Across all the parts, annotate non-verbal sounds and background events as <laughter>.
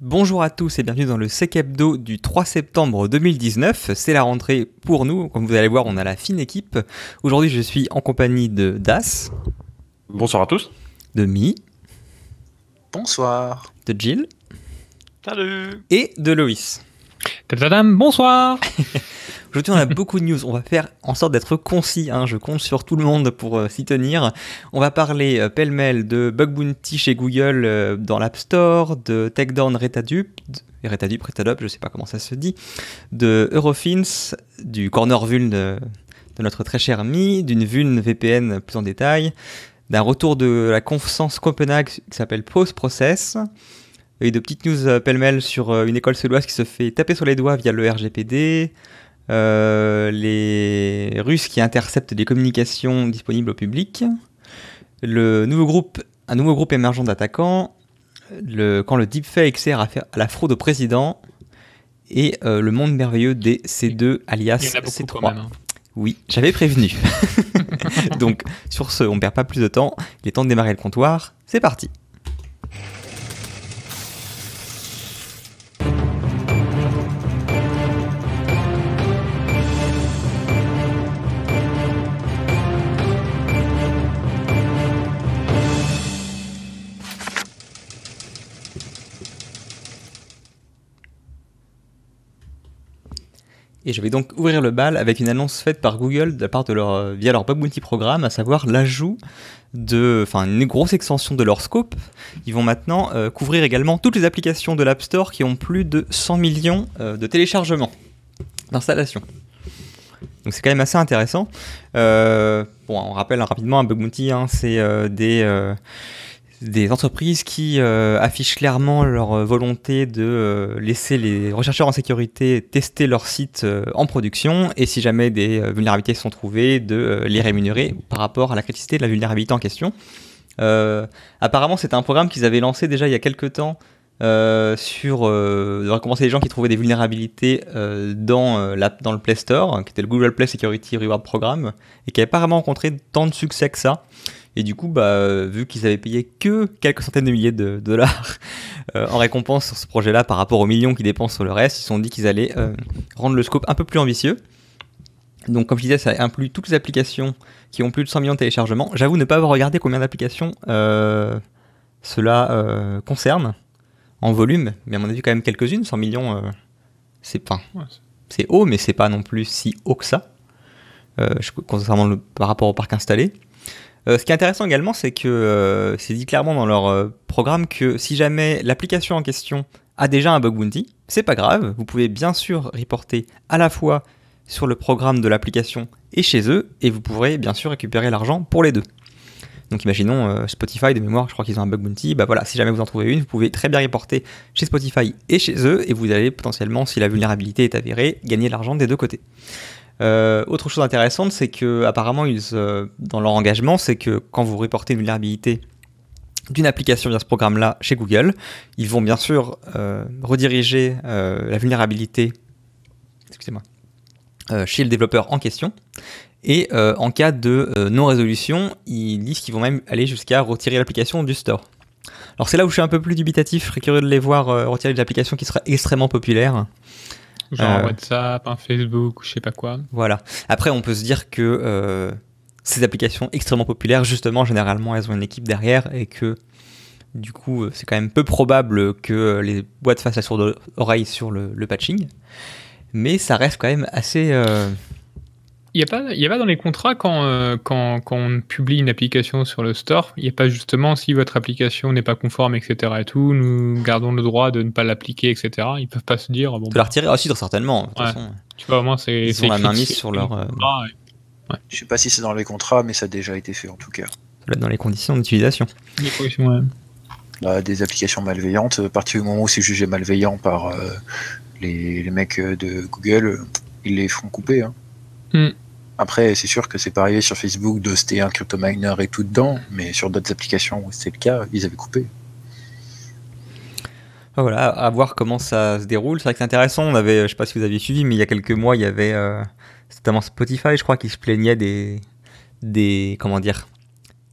Bonjour à tous et bienvenue dans le Sec Hebdo du 3 septembre 2019. C'est la rentrée pour nous. Comme vous allez voir, on a la fine équipe. Aujourd'hui, je suis en compagnie de Das. Bonsoir à tous. De Mi. Bonsoir. De Jill. Salut. Et de Loïs. Tadadam, bonsoir <laughs> Aujourd'hui, on a beaucoup de news. On va faire en sorte d'être concis. Hein. Je compte sur tout le monde pour euh, s'y tenir. On va parler euh, pêle-mêle de Bug Bounty chez Google euh, dans l'App Store, de Takedown Retadup, Retadup, Retadup, je sais pas comment ça se dit, de Eurofins, du corner vuln de, de notre très cher Mi, d'une vuln VPN plus en détail, d'un retour de la conférence Copenhague qui s'appelle Post Process, et de petites news pêle-mêle sur une école suédoise qui se fait taper sur les doigts via le RGPD, euh, les Russes qui interceptent des communications disponibles au public, le nouveau groupe, un nouveau groupe émergent d'attaquants, le, quand le deepfake sert à faire à la fraude au président, et euh, le monde merveilleux des C2 alias Il y en a beaucoup C3. quand même. hein. Oui, j'avais prévenu. <laughs> Donc sur ce, on perd pas plus de temps, il est temps de démarrer le comptoir, c'est parti. Et je vais donc ouvrir le bal avec une annonce faite par Google de la part de leur, euh, via leur Bug Bounty programme, à savoir l'ajout de, enfin, une grosse extension de leur scope. Ils vont maintenant euh, couvrir également toutes les applications de l'App Store qui ont plus de 100 millions euh, de téléchargements, d'installations. Donc c'est quand même assez intéressant. Bon, on rappelle rapidement un Bug Bounty, hein, c'est des des entreprises qui euh, affichent clairement leur euh, volonté de euh, laisser les rechercheurs en sécurité tester leur site en production et si jamais des vulnérabilités sont trouvées, de les rémunérer par rapport à la criticité de la vulnérabilité en question. Apparemment, c'est un programme qu'ils avaient lancé déjà il y a quelques temps euh, sur euh, de récompenser les gens qui trouvaient des vulnérabilités euh, dans, l'app- dans le Play Store, qui était le Google Play Security Reward Programme, et qui n'avait pas vraiment rencontré tant de succès que ça. Et du coup, bah, vu qu'ils avaient payé que quelques centaines de milliers de <laughs> dollars euh, en récompense sur ce projet-là par rapport aux millions qu'ils dépensent sur le reste, ils se sont dit qu'ils allaient rendre le scope un peu plus ambitieux. Donc, comme je disais, ça inclut toutes les applications qui ont plus de 100 millions de téléchargements. J'avoue ne pas avoir regardé combien d'applications cela concerne en volume, mais à mon avis, quand même quelques-unes. 100 millions, euh, c'est pas. Ouais, c'est- haut, mais c'est pas non plus si haut que ça, euh, concernant le, par rapport au parc installé. Euh, ce qui est intéressant également, c'est que euh, c'est dit clairement dans leur programme que si jamais l'application en question a déjà un bug bounty, c'est pas grave. Vous pouvez bien sûr reporter à la fois sur le programme de l'application et chez eux, et vous pourrez bien sûr récupérer l'argent pour les deux. Donc imaginons euh, Spotify de mémoire, je crois qu'ils ont un bug bounty. Bah voilà, si jamais vous en trouvez une, vous pouvez très bien reporter chez Spotify et chez eux, et vous allez potentiellement, si la vulnérabilité est avérée, gagner l'argent des deux côtés. Euh, autre chose intéressante, c'est que apparemment, ils, euh, dans leur engagement, c'est que quand vous reportez une vulnérabilité d'une application via ce programme-là chez Google, ils vont bien sûr rediriger la vulnérabilité, excusez-moi, chez le développeur en question. Et euh, en cas de euh, non-résolution, ils disent qu'ils vont même aller jusqu'à retirer l'application du store. Alors c'est là où je suis un peu plus dubitatif, je serais curieux de les voir euh, retirer des applications qui seraient extrêmement populaires. Genre un WhatsApp, un Facebook, ou je sais pas quoi. Voilà. Après, on peut se dire que ces applications extrêmement populaires, justement, généralement, elles ont une équipe derrière et que du coup, c'est quand même peu probable que les boîtes fassent la sourde oreille sur le, le patching. Mais ça reste quand même assez. Il n'y a, pas- il y a pas dans les contrats quand, euh, quand, quand on publie une application sur le store, il n'y a pas justement si votre application n'est pas conforme, etc. et tout, nous gardons le droit de ne pas l'appliquer, etc. Ils peuvent pas se dire, bon, On peut la retirer aussi, certainement. De toute Ouais. façon, tu vois, au moins c'est. Ils ont la main mise sur leur, euh, Ah, ouais. Je sais pas si c'est dans les contrats, mais ça a déjà été fait en tout cas. dans les conditions d'utilisation. Des corrections, ouais. Là, des applications malveillantes, à partir du moment où c'est jugé malveillant par euh, les, les mecs euh, de Google, ils les font couper. hein. Hmm. Après, c'est sûr que c'est pas arrivé sur Facebook de c'était un cryptominer et tout dedans, mais sur d'autres applications où c'était le cas, ils avaient coupé. Enfin, voilà, à voir comment ça se déroule. C'est vrai que c'est intéressant. On avait, je sais pas si vous aviez suivi, mais il y a quelques mois, il y avait euh, notamment Spotify, je crois, qui se plaignait des, des, comment dire,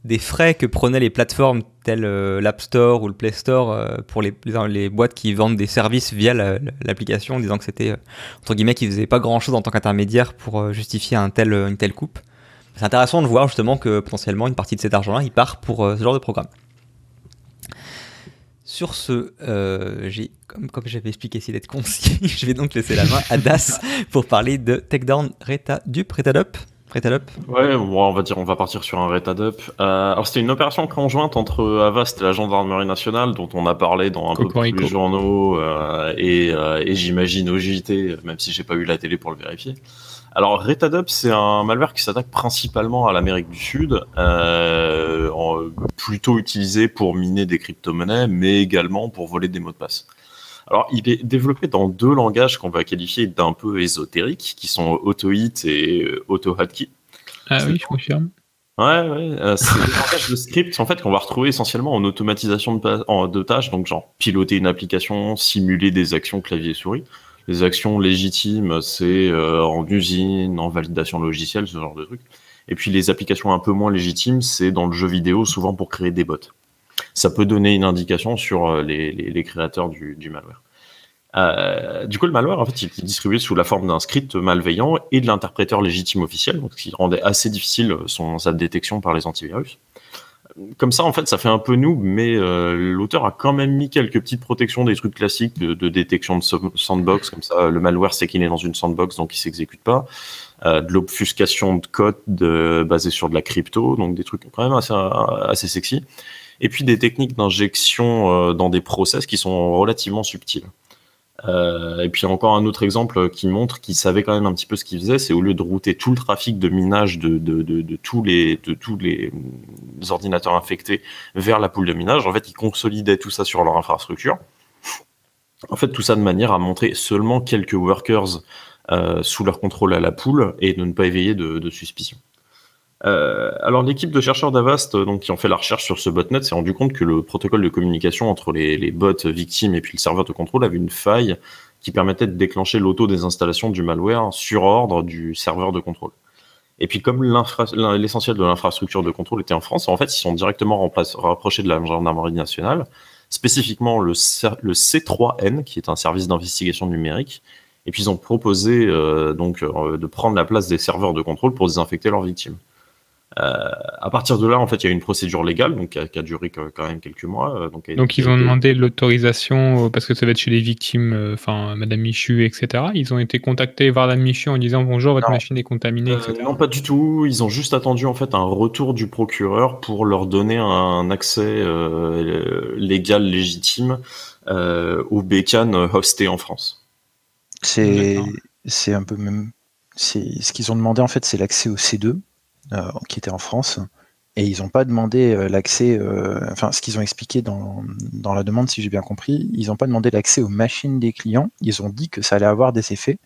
des frais que prenaient les plateformes telles euh, l'App Store ou le Play Store euh, pour les, les, boîtes qui vendent des services via l'application, disant que c'était, euh, entre guillemets, qu'ils faisaient pas grand chose en tant qu'intermédiaire pour justifier un tel, une telle coupe. C'est intéressant de voir justement que potentiellement une partie de cet argent-là, il part pour ce genre de programme. Sur ce, comme, comme j'avais expliqué, essayé d'être concis, <laughs> je vais donc laisser la main à Das pour parler de Takedown Reta Dup, Retadup. Retadup Ouais, on va dire, on va partir sur un Retadup. Euh, alors c'était une opération conjointe entre Avast et la gendarmerie nationale, dont on a parlé dans un peu tous les journaux euh, et, euh, et j'imagine au JT, même si j'ai pas eu la télé pour le vérifier. Alors Retadup, c'est un malware qui s'attaque principalement à l'Amérique du Sud, euh, plutôt utilisé pour miner des crypto-monnaies, mais également pour voler des mots de passe. Alors, il est développé dans deux langages qu'on va qualifier d'un peu ésotériques, qui sont AutoHit et euh, AutoHotkey. Ah oui, je confirme. Ouais, ouais, euh, c'est des langages de script en fait qu'on va retrouver essentiellement en automatisation de, de, tâches, donc genre piloter une application, simuler des actions clavier souris. Les actions légitimes, c'est euh, en usine, en validation logicielle, ce genre de trucs. Et puis les applications un peu moins légitimes, c'est dans le jeu vidéo, souvent pour créer des bots ça peut donner une indication sur euh, les, créateurs du, malware. Euh, du coup, le malware, en fait, il est distribué sous la forme d'un script malveillant et de l'interpréteur légitime officiel, ce qui rendait assez difficile sa détection par les antivirus. Comme ça, en fait, ça fait un peu noob, mais euh, l'auteur a quand même mis quelques petites protections des trucs classiques de, détection de sandbox, comme ça, le malware sait qu'il est dans une sandbox, donc il s'exécute pas. De l'obfuscation de code de, basé sur de la crypto, donc des trucs quand même assez sexy et puis des techniques d'injection euh, dans des process qui sont relativement subtiles. Euh, et puis encore un autre exemple qui montre qu'il savait quand même un petit peu ce qu'il faisait, c'est au lieu de router tout le trafic de minage de, tous, les, les ordinateurs infectés vers la poule de minage, en fait, il consolidait tout ça sur leur infrastructure. En fait, tout ça de manière à montrer seulement quelques workers euh, sous leur contrôle à la poule et de ne pas éveiller de, de suspicion. Euh, alors l'équipe de chercheurs d'Avast, euh, donc qui ont fait la recherche sur ce botnet, s'est rendu compte que le protocole de communication entre les, bots victimes et puis le serveur de contrôle avait une faille qui permettait de déclencher l'auto-désinstallation du malware sur ordre du serveur de contrôle. Et puis comme l'essentiel de l'infrastructure de contrôle était en France, en fait, ils sont directement rapprochés de la gendarmerie nationale, spécifiquement le, le C3N, qui est un service d'investigation numérique, et puis ils ont proposé euh, donc de prendre la place des serveurs de contrôle pour désinfecter leurs victimes. Euh, à partir de là, en fait, il y a une procédure légale, donc qui a, qui a duré quand même quelques mois. Euh, donc, donc ils ont demandé l'autorisation parce que ça va être chez les victimes, euh, enfin Madame Michu, etc. Ils ont été contactés par Madame Michu en disant bonjour, votre machine est contaminée, etc. non, pas du tout. Ils ont juste attendu en fait un retour du procureur pour leur donner un accès légal légitime au bécane hosté en France. C'est c'est un peu même. C'est ce qu'ils ont demandé en fait, c'est l'accès au C2 euh, qui était en France. Et ils n'ont pas demandé euh, l'accès, euh, enfin ce qu'ils ont expliqué dans, dans, la demande, si j'ai bien compris, ils n'ont pas demandé l'accès aux machines des clients. Ils ont dit que ça allait avoir des effets,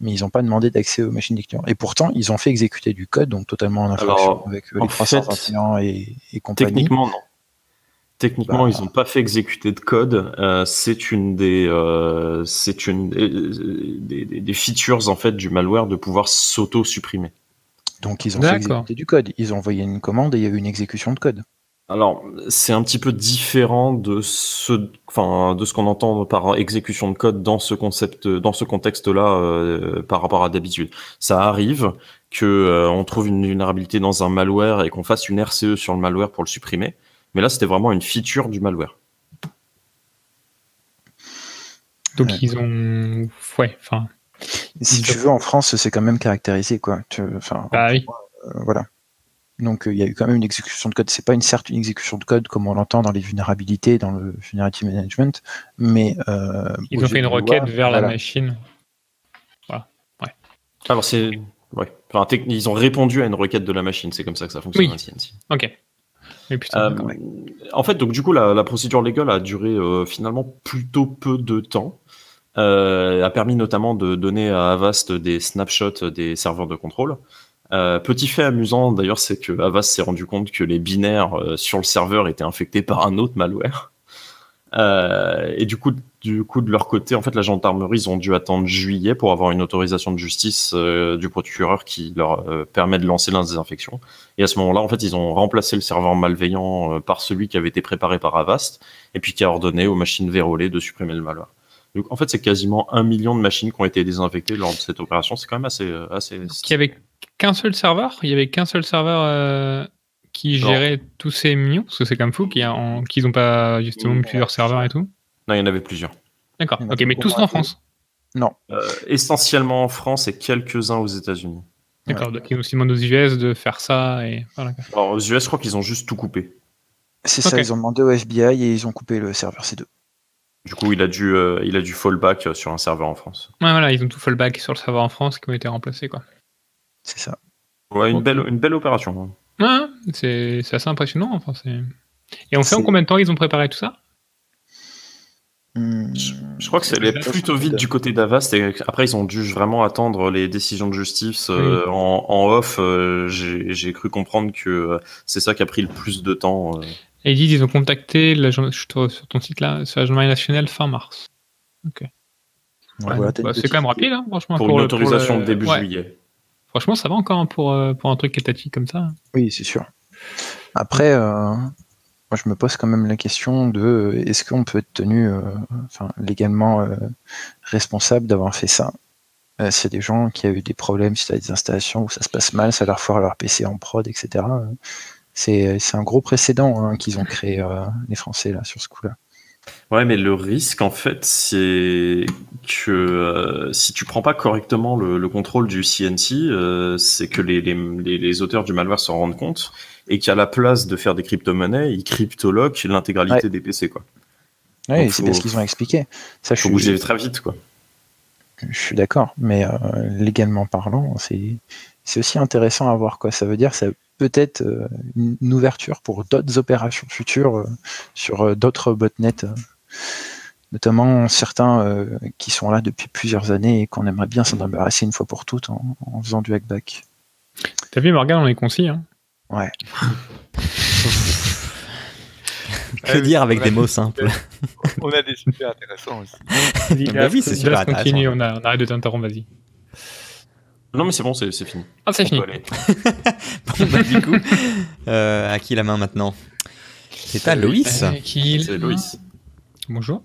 mais ils n'ont pas demandé d'accès aux machines des clients. Et pourtant, ils ont fait exécuter du code, donc totalement en infraction avec les 321 et, et compagnie. Techniquement, non. Techniquement, bah, ils n'ont pas fait exécuter de code. Euh, c'est une des, euh, c'est une des, des, des, features en fait du malware de pouvoir s'auto-supprimer. Donc ils ont fait exécuter du code. Ils ont envoyé une commande et il y a eu une exécution de code. Alors, c'est un petit peu différent de ce, enfin, de ce qu'on entend par exécution de code dans ce concept, dans ce contexte-là, euh, par rapport à d'habitude. Ça arrive que euh, on trouve une vulnérabilité dans un malware et qu'on fasse une RCE sur le malware pour le supprimer. Mais là, c'était vraiment une feature du malware. Donc ils ont, ouais, enfin, si tu veux, en France, c'est quand même caractérisé, quoi. Enfin, ah oui. Euh, voilà. Donc euh, il y a eu quand même une exécution de code. C'est pas une certaine exécution de code comme on l'entend dans les vulnérabilités, dans le vulnerability management, mais euh, ils ont fait une requête vers la machine. Voilà. Ouais. Alors c'est ouais. Enfin, ils ont répondu à une requête de la machine. C'est comme ça que ça fonctionne. Oui. Ok. en fait, donc du coup, la, la procédure légale a duré finalement plutôt peu de temps. Euh, a permis notamment de donner à Avast des snapshots des serveurs de contrôle. Euh, petit fait amusant d'ailleurs, c'est que Avast s'est rendu compte que les binaires euh, sur le serveur étaient infectés par un autre malware. et du coup, du coup, de leur côté, en fait, la gendarmerie, ils ont dû attendre juillet pour avoir une autorisation de justice du procureur qui leur permet de lancer l'inséinfection. Et à ce moment-là, en fait, ils ont remplacé le serveur malveillant par celui qui avait été préparé par Avast et puis qui a ordonné aux machines vérolées de supprimer le malware. Donc, en fait, c'est quasiment un million de machines qui ont été désinfectées lors de cette opération. C'est quand même assez, assez. Il y avait qu'un seul serveur? Il y avait qu'un seul serveur qui gérait tous ces millions, parce que c'est comme fou qu'ils n'ont pas justement plusieurs serveurs et tout. Non, il y en avait plusieurs. D'accord. Ok, mais tous en France? Non. Euh, essentiellement en France et quelques-uns aux États-Unis. D'accord. Donc ils ont aussi demandé aux US de faire ça et. Voilà. Alors, aux US, je crois qu'ils ont juste tout coupé. C'est ça. Ils ont demandé au FBI et ils ont coupé le serveur C2. Du coup, il a dû, euh, il a dû fallback sur un serveur en France. Ouais, voilà, ils ont tout fallback sur le serveur en France qui ont été remplacés, quoi. C'est ça. Ouais, une belle, une belle opération. Ouais, c'est assez impressionnant. Enfin, et on sait en combien de temps ils ont préparé tout ça? Hmm. je, crois que c'est plutôt vite du côté d'Avast et après ils ont dû vraiment attendre les décisions de justice euh, en, off. Euh, j'ai cru comprendre que euh, c'est ça qui a pris le plus de temps. Et ils disent ils ont contacté la sur ton site là, sur la journée nationale fin mars. Ok. Bah, c'est quand même rapide, hein, franchement. Pour, une autorisation début juillet. Franchement, ça va encore pour, euh, pour un truc étatique comme ça. Oui, c'est sûr. Après, euh, moi, je me pose quand même la question de est-ce qu'on peut être tenu euh, légalement responsable d'avoir fait ça? S'il y a des gens qui ont eu des problèmes suite à des installations où ça se passe mal, ça leur foire leur PC en prod, etc. C'est un gros précédent hein, qu'ils ont créé, les Français, là, sur ce coup-là. Ouais, mais le risque, en fait, c'est que euh, si tu prends pas correctement le, contrôle du CNC, euh, c'est que les, les, les, auteurs du malware s'en rendent compte et qu'à la place de faire des crypto-monnaies, ils cryptoloquent l'intégralité des PC, quoi. Oui, c'est ce qu'ils ont expliqué. Ça, faut bouger très vite, quoi. Je suis d'accord, mais euh, légalement parlant, c'est aussi intéressant à voir quoi ça veut dire. Ça peut-être une ouverture pour d'autres opérations futures sur d'autres botnets notamment certains euh, qui sont là depuis plusieurs années et qu'on aimerait bien s'en embarrasser une fois pour toutes en, faisant du hackback. T'as vu Morgan, on est concis. Hein ouais. <laughs> que dire avec des mots simples? On a des sujets intéressants aussi. <laughs> bah oui, c'est super intéressant. Continue, on, a, on arrête de t'interrompre, vas-y. Non mais c'est bon, c'est fini. Ah c'est fini. <laughs> bon, <laughs> bah, du coup, euh, à qui la main maintenant? C'est à Loïs. C'est Loïs. Bonjour.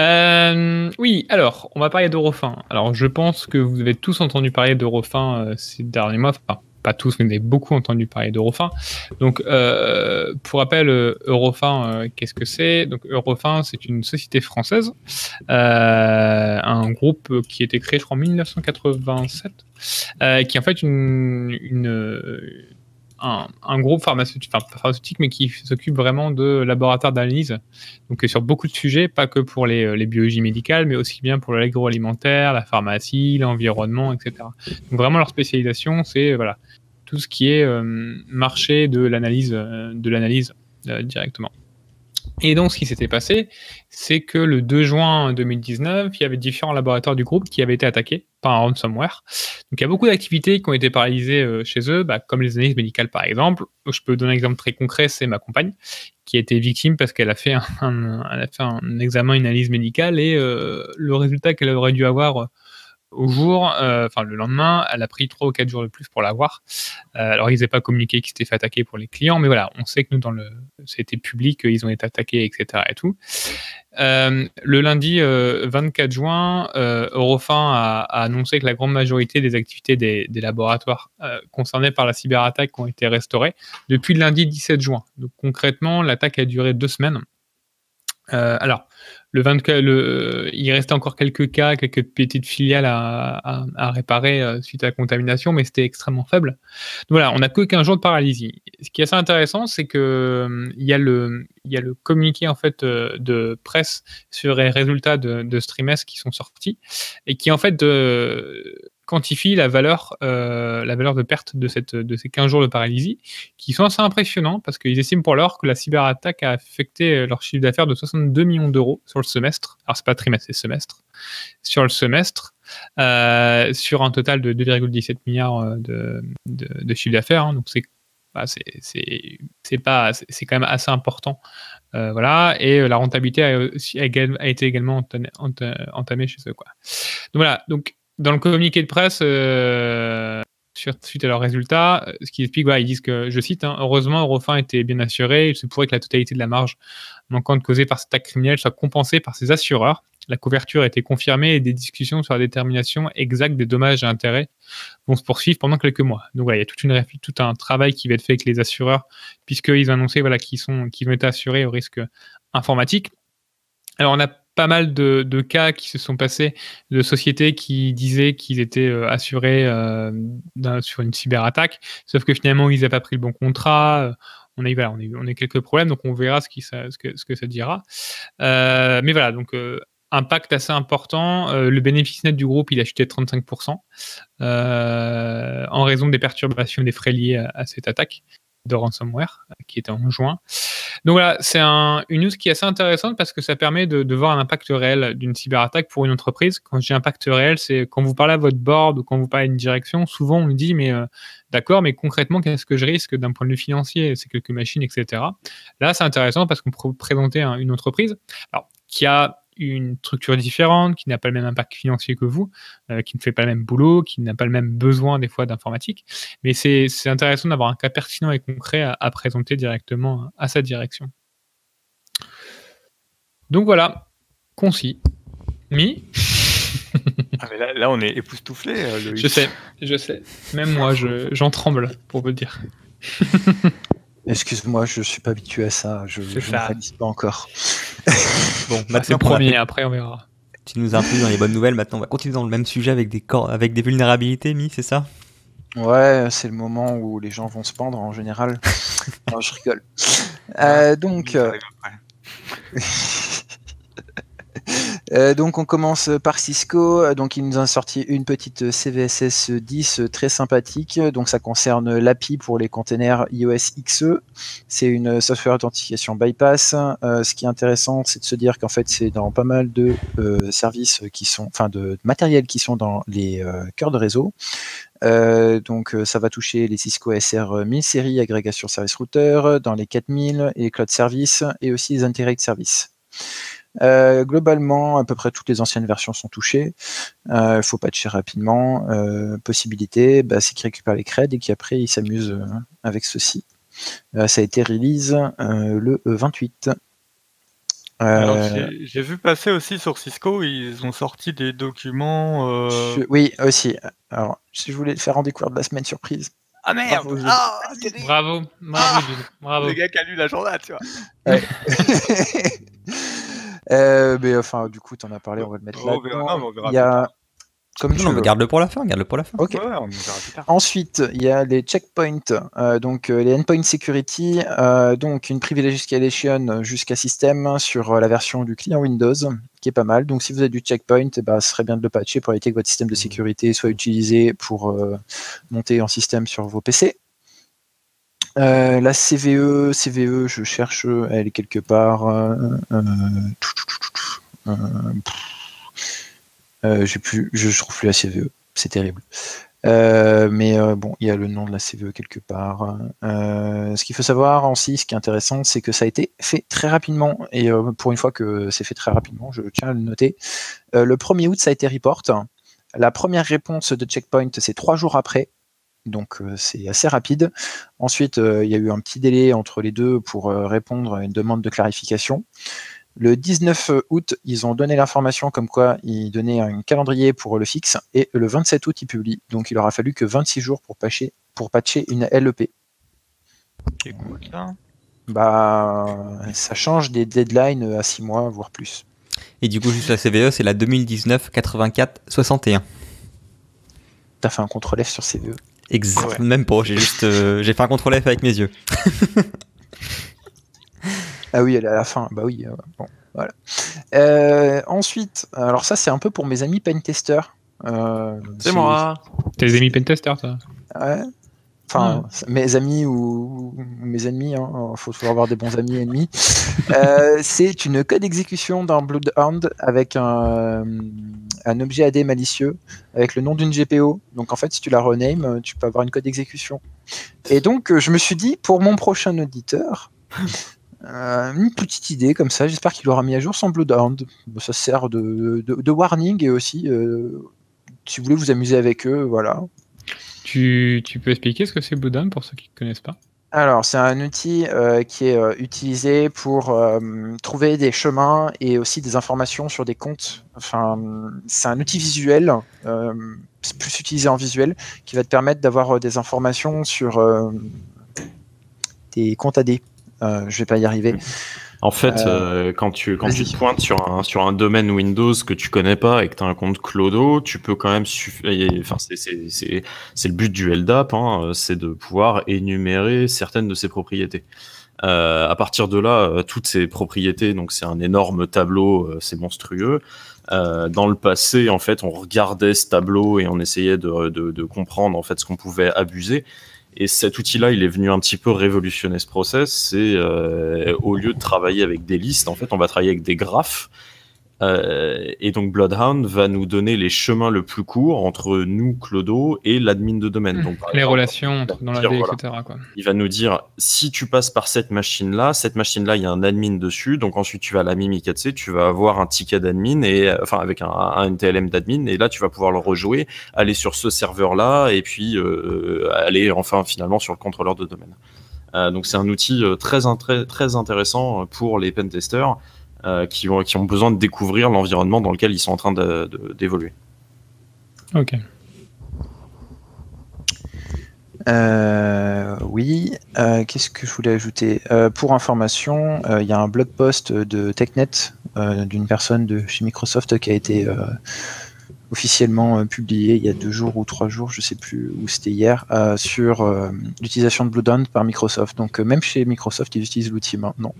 Euh, oui, alors, on va parler d'Eurofin. Alors, je pense que vous avez tous entendu parler d'Eurofin euh, ces derniers mois. Enfin, pas tous, mais vous avez beaucoup entendu parler d'Eurofin. Donc, euh, pour rappel, Eurofin, qu'est-ce que c'est? Donc, Eurofin, c'est une société française, un groupe qui a été créé, je crois, en 1987, qui est en fait une un, groupe pharmaceutique, pharmaceutique, mais qui s'occupe vraiment de laboratoires d'analyse. Donc sur beaucoup de sujets, pas que pour les, les biologies médicales, mais aussi bien pour l'agroalimentaire, la pharmacie, l'environnement, etc. Donc vraiment leur spécialisation, c'est voilà tout ce qui est euh, marché de l'analyse, euh, de l'analyse euh, directement. Et donc, ce qui s'était passé, c'est que le 2 juin 2019, il y avait différents laboratoires du groupe qui avaient été attaqués par un ransomware. Donc, il y a beaucoup d'activités qui ont été paralysées euh, chez eux, bah, comme les analyses médicales par exemple. Je peux donner un exemple très concret, c'est ma compagne qui a été victime parce qu'elle a fait un, examen, une analyse médicale et euh, le résultat qu'elle aurait dû avoir au jour, euh, enfin le lendemain, elle a pris 3 ou 4 jours de plus pour l'avoir. Euh, alors ils n'avaient pas communiqué qu'ils s'étaient fait attaquer pour les clients, mais voilà, on sait que nous dans le, c'était public, ils ont été attaqués, etc. Euh, le lundi 24 juin, Eurofin a, annoncé que la grande majorité des activités des, des laboratoires concernés par la cyberattaque ont été restaurées depuis le lundi 17 juin. Donc concrètement, l'attaque a duré deux semaines. alors, le 24, le, il restait encore quelques cas, quelques petites filiales à, à, réparer euh, suite à la contamination, mais c'était extrêmement faible. Donc voilà, on n'a que 15 jours de paralysie. Ce qui est assez intéressant, c'est que il y a le, il y a le communiqué en fait euh, de presse sur les résultats de, de ce qui sont sortis et qui en fait quantifie la valeur, euh, la valeur de perte de, cette, de ces 15 jours de paralysie, qui sont assez impressionnants parce qu'ils estiment pour l'heure que la cyberattaque a affecté leur chiffre d'affaires de 62 millions d'euros sur le semestre. Alors, c'est pas trimestre, c'est semestre. Sur le semestre, euh, sur un total de 2,17 milliards euh, de, de, chiffre d'affaires. Hein. donc, c'est Voilà, c'est c'est quand même assez important. Euh, voilà, et euh, la rentabilité a, été également entamée, enta- entamée chez eux. Quoi. Donc voilà, donc dans le communiqué de presse, euh, suite à leurs résultats, ce qui explique, voilà, ils disent que, je cite, hein, heureusement, Eurofin était bien assuré, il se pourrait que la totalité de la marge manquante causée par cet acte criminel soit compensée par ses assureurs. La couverture a été confirmée et des discussions sur la détermination exacte des dommages et intérêts vont se poursuivre pendant quelques mois. Donc voilà, il y a toute une, tout un travail qui va être fait avec les assureurs, puisqu'ils ont annoncé voilà, qu'ils sont, qu'ils vont être assurés au risque informatique. Alors on a pas mal de, cas qui se sont passés de sociétés qui disaient qu'ils étaient euh, assurés euh, sur une cyberattaque, sauf que finalement ils n'avaient pas pris le bon contrat. euh, On a, eu, voilà, on, a eu, on a eu quelques problèmes, donc on verra ce, qui, ça- ce, que, ce que ça dira. Mais voilà, donc impact assez important. Le bénéfice net du groupe, il a chuté de 35% euh, en raison des perturbations des frais liés à, cette attaque de ransomware qui était en juin. Donc voilà, c'est un, une news qui est assez intéressante parce que ça permet de, voir un impact réel d'une cyberattaque pour une entreprise. Quand je dis impact réel, c'est quand vous parlez à votre board ou quand vous parlez d'une direction, souvent on me dit mais euh, d'accord, mais concrètement qu'est-ce que je risque d'un point de vue financier? C'est quelques machines, etc. Là, c'est intéressant parce qu'on peut présenter un- une entreprise qui a une structure différente, qui n'a pas le même impact financier que vous, euh, qui ne fait pas le même boulot, qui n'a pas le même besoin des fois d'informatique. Mais c'est c'est intéressant d'avoir un cas pertinent et concret à, à présenter directement à sa direction. Donc voilà, concis. Mi, Ah, mais là, là, on est époustouflé. euh, Loïc. je sais, je sais. Même moi, je- j'en tremble, pour vous dire. Excuse-moi, je suis pas habitué à ça. Je ne réalise pas encore. Bon, C'est maintenant le a premier, après on verra. tu nous as introduit dans les bonnes nouvelles, maintenant on va continuer dans le même sujet avec des, cor- avec des vulnérabilités, Mi, c'est ça? Ouais, c'est le moment où les gens vont se pendre en général. <laughs> non, je rigole. Euh, donc, euh. <laughs> Euh, donc on commence par Cisco. Euh, Donc il nous a sorti une petite CVSS 10 très sympathique. Donc ça concerne l'API pour les containers iOS XE. C'est une software authentification bypass. Euh, ce qui est intéressant, c'est de se dire qu'en fait c'est dans pas mal de euh, services qui sont, enfin de matériel qui sont dans les euh, cœurs de réseau. Euh, donc euh, ça va toucher les Cisco SR 1000 séries, agrégation service router, dans les 4000 et cloud services et aussi les integrate services. Euh, globalement, à peu près toutes les anciennes versions sont touchées. Il faut patcher rapidement. Euh, possibilité, bah, c'est qu'ils récupèrent les creds et qu'après ils s'amusent euh, avec ceci. Euh, ça a été release euh, le 28. Alors, Euh, j'ai- vu passer aussi sur Cisco, ils ont sorti des documents. euh, je- oui, aussi. Alors, si je voulais le faire en découverte de la semaine surprise. Ah merde Bravo, Jules. Ah, terrible. Bravo, bravo, Jules, bravo. Le gars qui a lu la journal, tu vois. Euh, <laughs> mais enfin, du coup, tu en as parlé, on va le mettre là. On verra- non, mais on verra Il y a. Comme Non, non, garde-le pour la fin, garde-le pour la fin. Ok. Ouais, on verra plus tard. Ensuite, il y a les checkpoints, euh, donc euh, les endpoint security, euh, donc une privileged escalation jusqu'à système sur euh, la version du client Windows, qui est pas mal. Donc si vous avez du checkpoint, eh ben, ce serait bien de le patcher pour éviter que votre système de sécurité soit utilisé pour euh, monter en système sur vos PC. Euh, la CVE, CVE, je cherche, elle est quelque part. euh, euh, euh, euh, plus, je, je trouve plus la CVE, c'est terrible. Euh, mais euh, bon, il y a le nom de la CVE quelque part. Euh, ce qu'il faut savoir aussi, ce qui est intéressant, c'est que ça a été fait très rapidement. Et euh, pour une fois que c'est fait très rapidement, je tiens à le noter. Euh, le 1er août, ça a été report. La première réponse de Checkpoint, c'est trois jours après. Donc euh, c'est assez rapide. Ensuite, euh, il y a eu un petit délai entre les deux pour euh, répondre à une demande de clarification. Le 19 août, ils ont donné l'information comme quoi ils donnaient un calendrier pour le fixe et le 27 août, ils publient. Donc il aura fallu que 26 jours pour patcher, pour patcher une LEP. C'est cool, ça. Bah, ça change des deadlines à 6 mois, voire plus. Et du coup, juste la CVE, c'est la 2019 84 61. T'as fait un contrôle F sur CVE. Exact. Même pas, j'ai juste euh, j'ai fait un contrôle F avec mes yeux. <laughs> Ah oui, elle est à la fin. Bah oui, euh, bon, voilà. Euh, ensuite, alors ça, c'est un peu pour mes amis pentesters. Euh, C'est moi. T'as les amis pentester, toi Ouais. Enfin, mes amis ou, ou mes ennemis, il faut toujours avoir des bons amis et ennemis. Euh, c'est une code d'exécution dans Bloodhound avec un, un objet AD malicieux avec le nom d'une GPO. Donc en fait, si tu la rename, euh, tu peux avoir une code d'exécution. Et donc, euh, je me suis dit, pour mon prochain auditeur, <laughs> euh, une petite idée comme ça, j'espère qu'il aura mis à jour son Bloodhound. Ça sert de, de- de warning et aussi, euh, si vous voulez vous amuser avec eux, voilà. Tu, tu peux expliquer ce que c'est Bloodhound pour ceux qui ne connaissent pas? Alors, c'est un outil euh, qui est euh, utilisé pour euh, trouver des chemins et aussi des informations sur des comptes. Enfin, c'est un outil visuel, plus utilisé en visuel, qui va te permettre d'avoir des informations sur tes comptes AD. Je vais pas y arriver. En fait, euh, quand tu quand tu te pointes sur un sur un domaine Windows que tu connais pas et que tu as un compte Clodo, tu peux quand même enfin c'est c'est c'est c'est le but du LDAP, hein, euh, c'est de pouvoir énumérer certaines de ses propriétés. Euh, à partir de là, euh, toutes ces propriétés, donc c'est un énorme tableau, euh, c'est monstrueux. Euh, dans le passé, en fait, on regardait ce tableau et on essayait de, de, de comprendre en fait ce qu'on pouvait abuser. Et cet outil-là, il est venu un petit peu révolutionner ce process. C'est euh, au lieu de travailler avec des listes, en fait, on va travailler avec des graphes. Euh, et donc Bloodhound va nous donner les chemins le plus courts entre nous, Clodo, et l'admin de domaine. Donc, par Les exemple, relations entre- dans la voilà. etc. Quoi. il va nous dire si tu passes par cette machine là, cette machine là, il y a un admin dessus, donc ensuite tu vas à la MIMI 4C, tu vas avoir un ticket d'admin et euh, enfin avec un, un NTLM d'admin et là tu vas pouvoir le rejouer, aller sur ce serveur là et puis euh, aller enfin finalement sur le contrôleur de domaine. Euh, donc c'est un outil euh, très, très très intéressant pour les pentesters euh, qui ont qui ont besoin de découvrir l'environnement dans lequel ils sont en train d'évoluer. Ok. Euh, oui, euh, qu'est-ce que je voulais ajouter? Euh, Pour information, euh, il y a un blog post de TechNet euh, d'une personne de chez Microsoft qui a été euh, officiellement euh, publié il y a deux jours ou trois jours, je sais plus où c'était hier, euh, sur euh, l'utilisation de Bloodhound par Microsoft. Donc euh, même chez Microsoft, ils utilisent l'outil maintenant.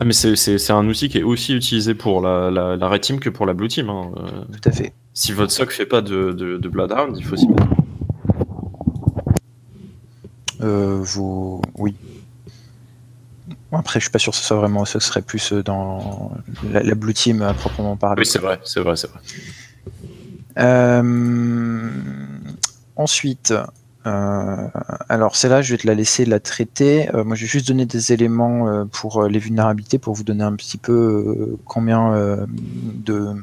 Ah, mais c'est- un outil qui est aussi utilisé pour la, la, la Red Team que pour la Blue Team. hein. Euh, Tout à fait. Si votre SOC fait pas de, de, de Bloodhound, il faut s'y mettre. Euh, vous... Oui. Après, je suis pas sûr que ce soit vraiment ce serait plus euh, dans la, la Blue Team à proprement parler. Oui, c'est vrai, c'est vrai, c'est vrai. Euh, ensuite, euh, alors celle-là, je vais te la laisser la traiter. Euh, moi, je vais juste donner des éléments euh, pour les vulnérabilités, pour vous donner un petit peu combien de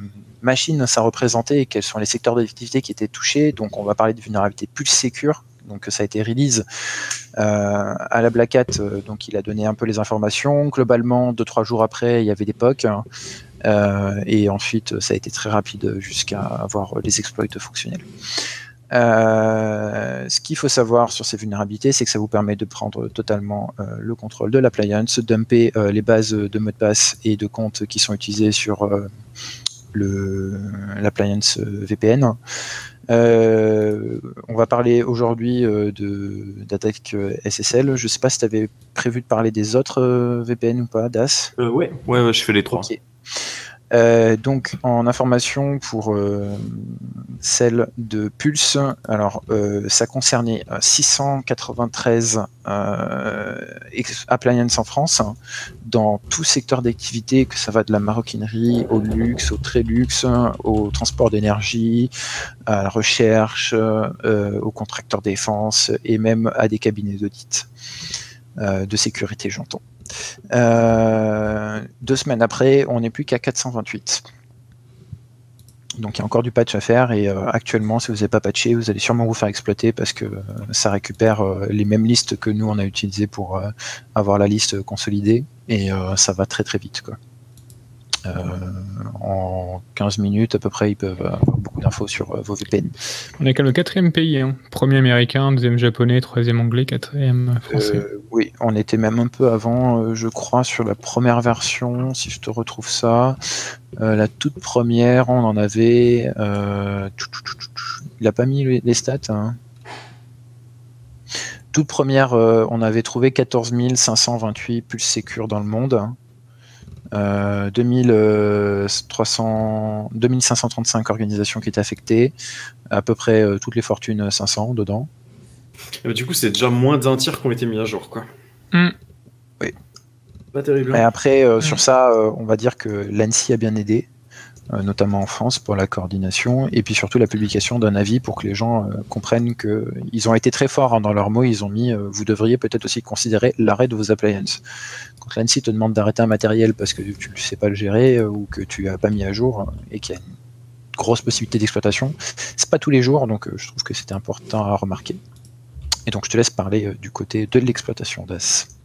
machines ça représentait et quels sont les secteurs d'activité qui étaient touchés. Donc, on va parler de vulnérabilité plus sécure. Donc, ça a été release à la Black Hat. donc, il a donné un peu les informations. Globalement, deux trois jours après, il y avait des POC. hein. Et ensuite, ça a été très rapide jusqu'à avoir les exploits fonctionnels. Euh, ce qu'il faut savoir sur ces vulnérabilités, c'est que ça vous permet de prendre totalement euh, le contrôle de l'appliance, dumper euh, les bases de mots de passe et de comptes qui sont utilisés sur l'appliance VPN. On va parler aujourd'hui d'attaque SSL. Je sais pas si tu avais prévu de parler des autres VPN ou pas, Das? ouais. ouais, ouais, je fais les trois. Euh, donc en information pour euh, celle de Pulse, alors euh, ça concernait euh, 693 euh, ex- appliances en France, hein, dans tout secteur d'activité, que ça va de la maroquinerie au luxe, au très luxe, au transport d'énergie, à la recherche, euh, aux contracteurs défense et même à des cabinets d'audit, euh, de sécurité j'entends. Euh, deux semaines après, on n'est plus qu'à 428. Donc il y a encore du patch à faire et euh, actuellement, si vous n'avez pas patché, vous allez sûrement vous faire exploiter parce que euh, ça récupère les mêmes listes que nous on a utilisées pour avoir la liste consolidée et ça va très très vite. Quoi. Euh, en 15 minutes à peu près, ils peuvent avoir beaucoup d'infos sur euh, vos VPN. On est quand même le quatrième pays. hein. Premier américain, deuxième japonais, troisième anglais, quatrième français. Euh, oui, on était même un peu avant, je crois, sur la première version, si je te retrouve ça. La toute première, on en avait. il a pas mis les, les stats. hein. Toute première, euh, on avait trouvé 14 528 pulses sécures dans le monde. hein. Euh, 2300, 2535 organisations qui étaient affectées, à peu près euh, toutes les fortunes 500 dedans. Et bah, du coup, c'est déjà moins d'un tiers qui ont été mis à jour, quoi. Hmm. Oui. Pas terrible. Et après, euh, Mm. sur ça, euh, on va dire que l'ANSI a bien aidé. Euh, notamment en France pour la coordination, et puis surtout la publication d'un avis pour que les gens euh, comprennent que ils ont été très forts hein, dans leurs mots. Ils ont mis, euh, vous devriez peut-être aussi considérer l'arrêt de vos appliances. Quand l'ANSI te demande d'arrêter un matériel parce que tu ne sais pas le gérer ou que tu as pas mis à jour et qu'il y a une grosse possibilité d'exploitation, c'est pas tous les jours, donc je trouve que c'était important à remarquer. Et donc je te laisse parler du côté de l'exploitation d'AS.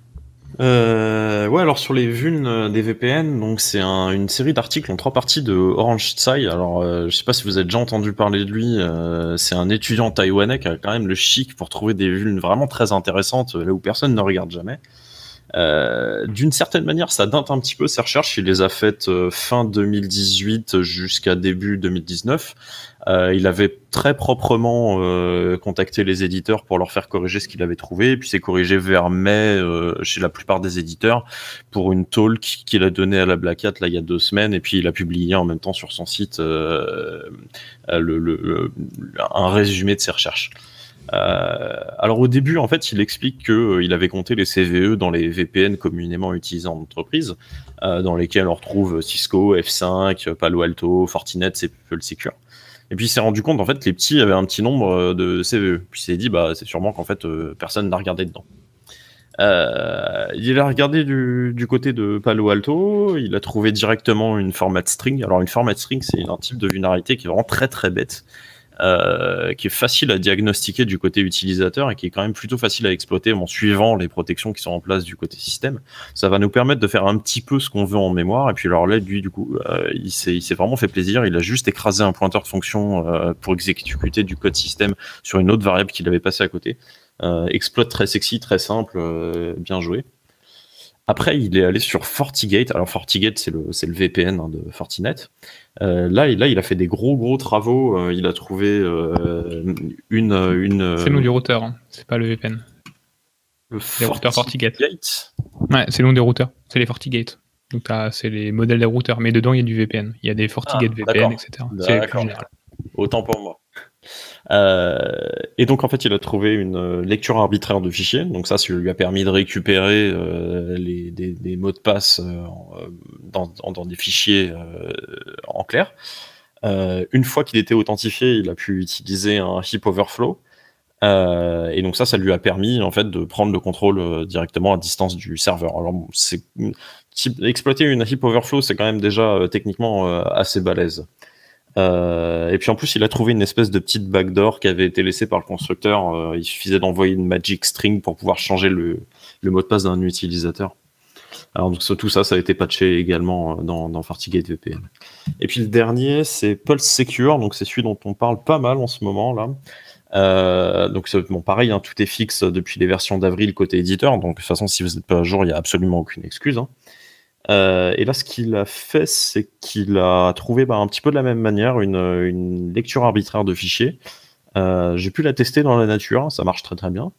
Euh, ouais, alors sur les vulnes euh, des VPN, donc c'est un, une série d'articles en trois parties de Orange Tsai. Alors, euh, je sais pas si vous avez déjà entendu parler de lui. Euh, c'est un étudiant taïwanais qui a quand même le chic pour trouver des vulnes vraiment très intéressantes là où personne ne regarde jamais. Euh, D'une certaine manière, ça date un petit peu ses recherches. Il les a faites fin 2018 jusqu'à début 2019. Euh, il avait très proprement euh, contacté les éditeurs pour leur faire corriger ce qu'il avait trouvé, et puis c'est corrigé vers mai euh, chez la plupart des éditeurs pour une talk qu'il a donnée à la Black Hat là il y a deux semaines, et puis il a publié en même temps sur son site le, le, un résumé de ses recherches. Euh, alors au début, en fait, il explique que il avait compté les CVE dans les VPN communément utilisés en entreprise, euh, dans lesquels on retrouve Cisco, F5, Palo Alto, Fortinet, People Secure. Et puis il s'est rendu compte en fait que les petits avaient un petit nombre euh, de CVE. Puis il s'est dit bah c'est sûrement qu'en fait euh, personne n'a regardé dedans. Euh, il a regardé du, du, côté de Palo Alto, il a trouvé directement une format string. Alors une format string c'est un type de vulnérabilité qui est vraiment très très bête. Euh, qui est facile à diagnostiquer du côté utilisateur et qui est quand même plutôt facile à exploiter en suivant les protections qui sont en place du côté système. Ça va nous permettre de faire un petit peu ce qu'on veut en mémoire. Et puis alors là, lui, du coup, euh, il s'est vraiment fait plaisir. Il a juste écrasé un pointeur de fonction euh, pour exécuter du code système sur une autre variable qu'il avait passé à côté. Euh, exploit très sexy, très simple, bien joué. Après, il est allé sur FortiGate. Alors, FortiGate, c'est le, le VPN hein, de Fortinet. Euh, là, là, il a fait des gros, gros travaux. Euh, il a trouvé euh, une. une c'est le nom du routeur, hein. c'est pas le VPN. Le les routeurs FortiGate. Ouais, c'est le nom des routeurs. C'est les FortiGate. Donc, c'est les modèles des routeurs. Mais dedans, il y a du VPN. Il y a des FortiGate ah, VPN, etc. C'est. Autant pour moi. Euh, et donc en fait, il a trouvé une euh, lecture arbitraire de fichiers. Donc ça, ça lui a permis de récupérer euh, les, des, mots de passe dans, des fichiers en clair. une fois qu'il était authentifié, il a pu utiliser un heap overflow. et donc ça, ça lui a permis en fait de prendre le contrôle directement à distance du serveur. Alors exploiter une heap overflow, c'est quand même déjà techniquement assez balèze. Euh, et puis en plus, il a trouvé une espèce de petite backdoor qui avait été laissée par le constructeur. Euh, il suffisait d'envoyer une magic string pour pouvoir changer le, le mot de passe d'un utilisateur. Alors donc tout ça, ça a été patché également euh, dans, dans FortiGate VPN. Et puis le dernier, c'est Pulse Secure. Donc c'est celui dont on parle pas mal en ce moment là. Euh, donc bon, pareil, hein, tout est fixe depuis les versions d'avril côté éditeur. Donc de toute façon, si vous n'êtes pas à jour, il y a absolument aucune excuse. Hein. Euh, et là, ce qu'il a fait, c'est qu'il a trouvé bah, un petit peu de la même manière une, une lecture arbitraire de fichiers. Euh, J'ai pu la tester dans la nature, ça marche très très bien.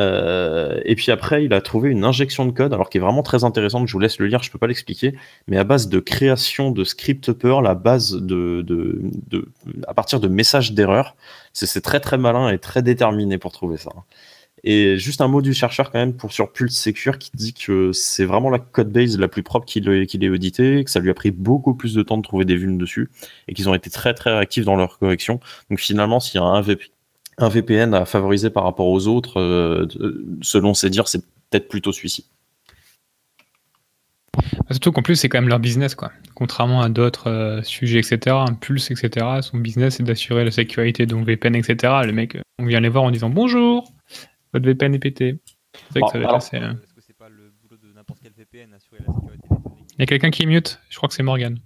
Euh, et puis après, il a trouvé une injection de code, alors qui est vraiment très intéressante. Je vous laisse le lire, je peux pas l'expliquer, mais à base de création de script Perl, à base de, de, de à partir de messages d'erreur. C'est très très malin et très déterminé pour trouver ça. Et juste un mot du chercheur quand même pour sur Pulse Secure qui dit que c'est vraiment la code base la plus propre qu'il ait audité, que ça lui a pris beaucoup plus de temps de trouver des vulnes dessus et qu'ils ont été très très réactifs dans leur correction. Donc finalement, s'il y a un, VP, un VPN à favoriser par rapport aux autres, euh, selon ses dires, c'est peut-être plutôt celui-ci. Surtout qu'en plus, c'est quand même leur business, quoi. Contrairement à d'autres euh, sujets, etc., un Pulse, etc., son business, c'est d'assurer la sécurité, donc VPN, etc. Le mec, on vient les voir en disant bonjour, votre VPN est pété. C'est vrai que ça va être assez. Euh, Est-ce que c'est pas le boulot de n'importe quel VPN assurer la sécurité des données Il y a quelqu'un qui est mute, je crois que c'est Morgan.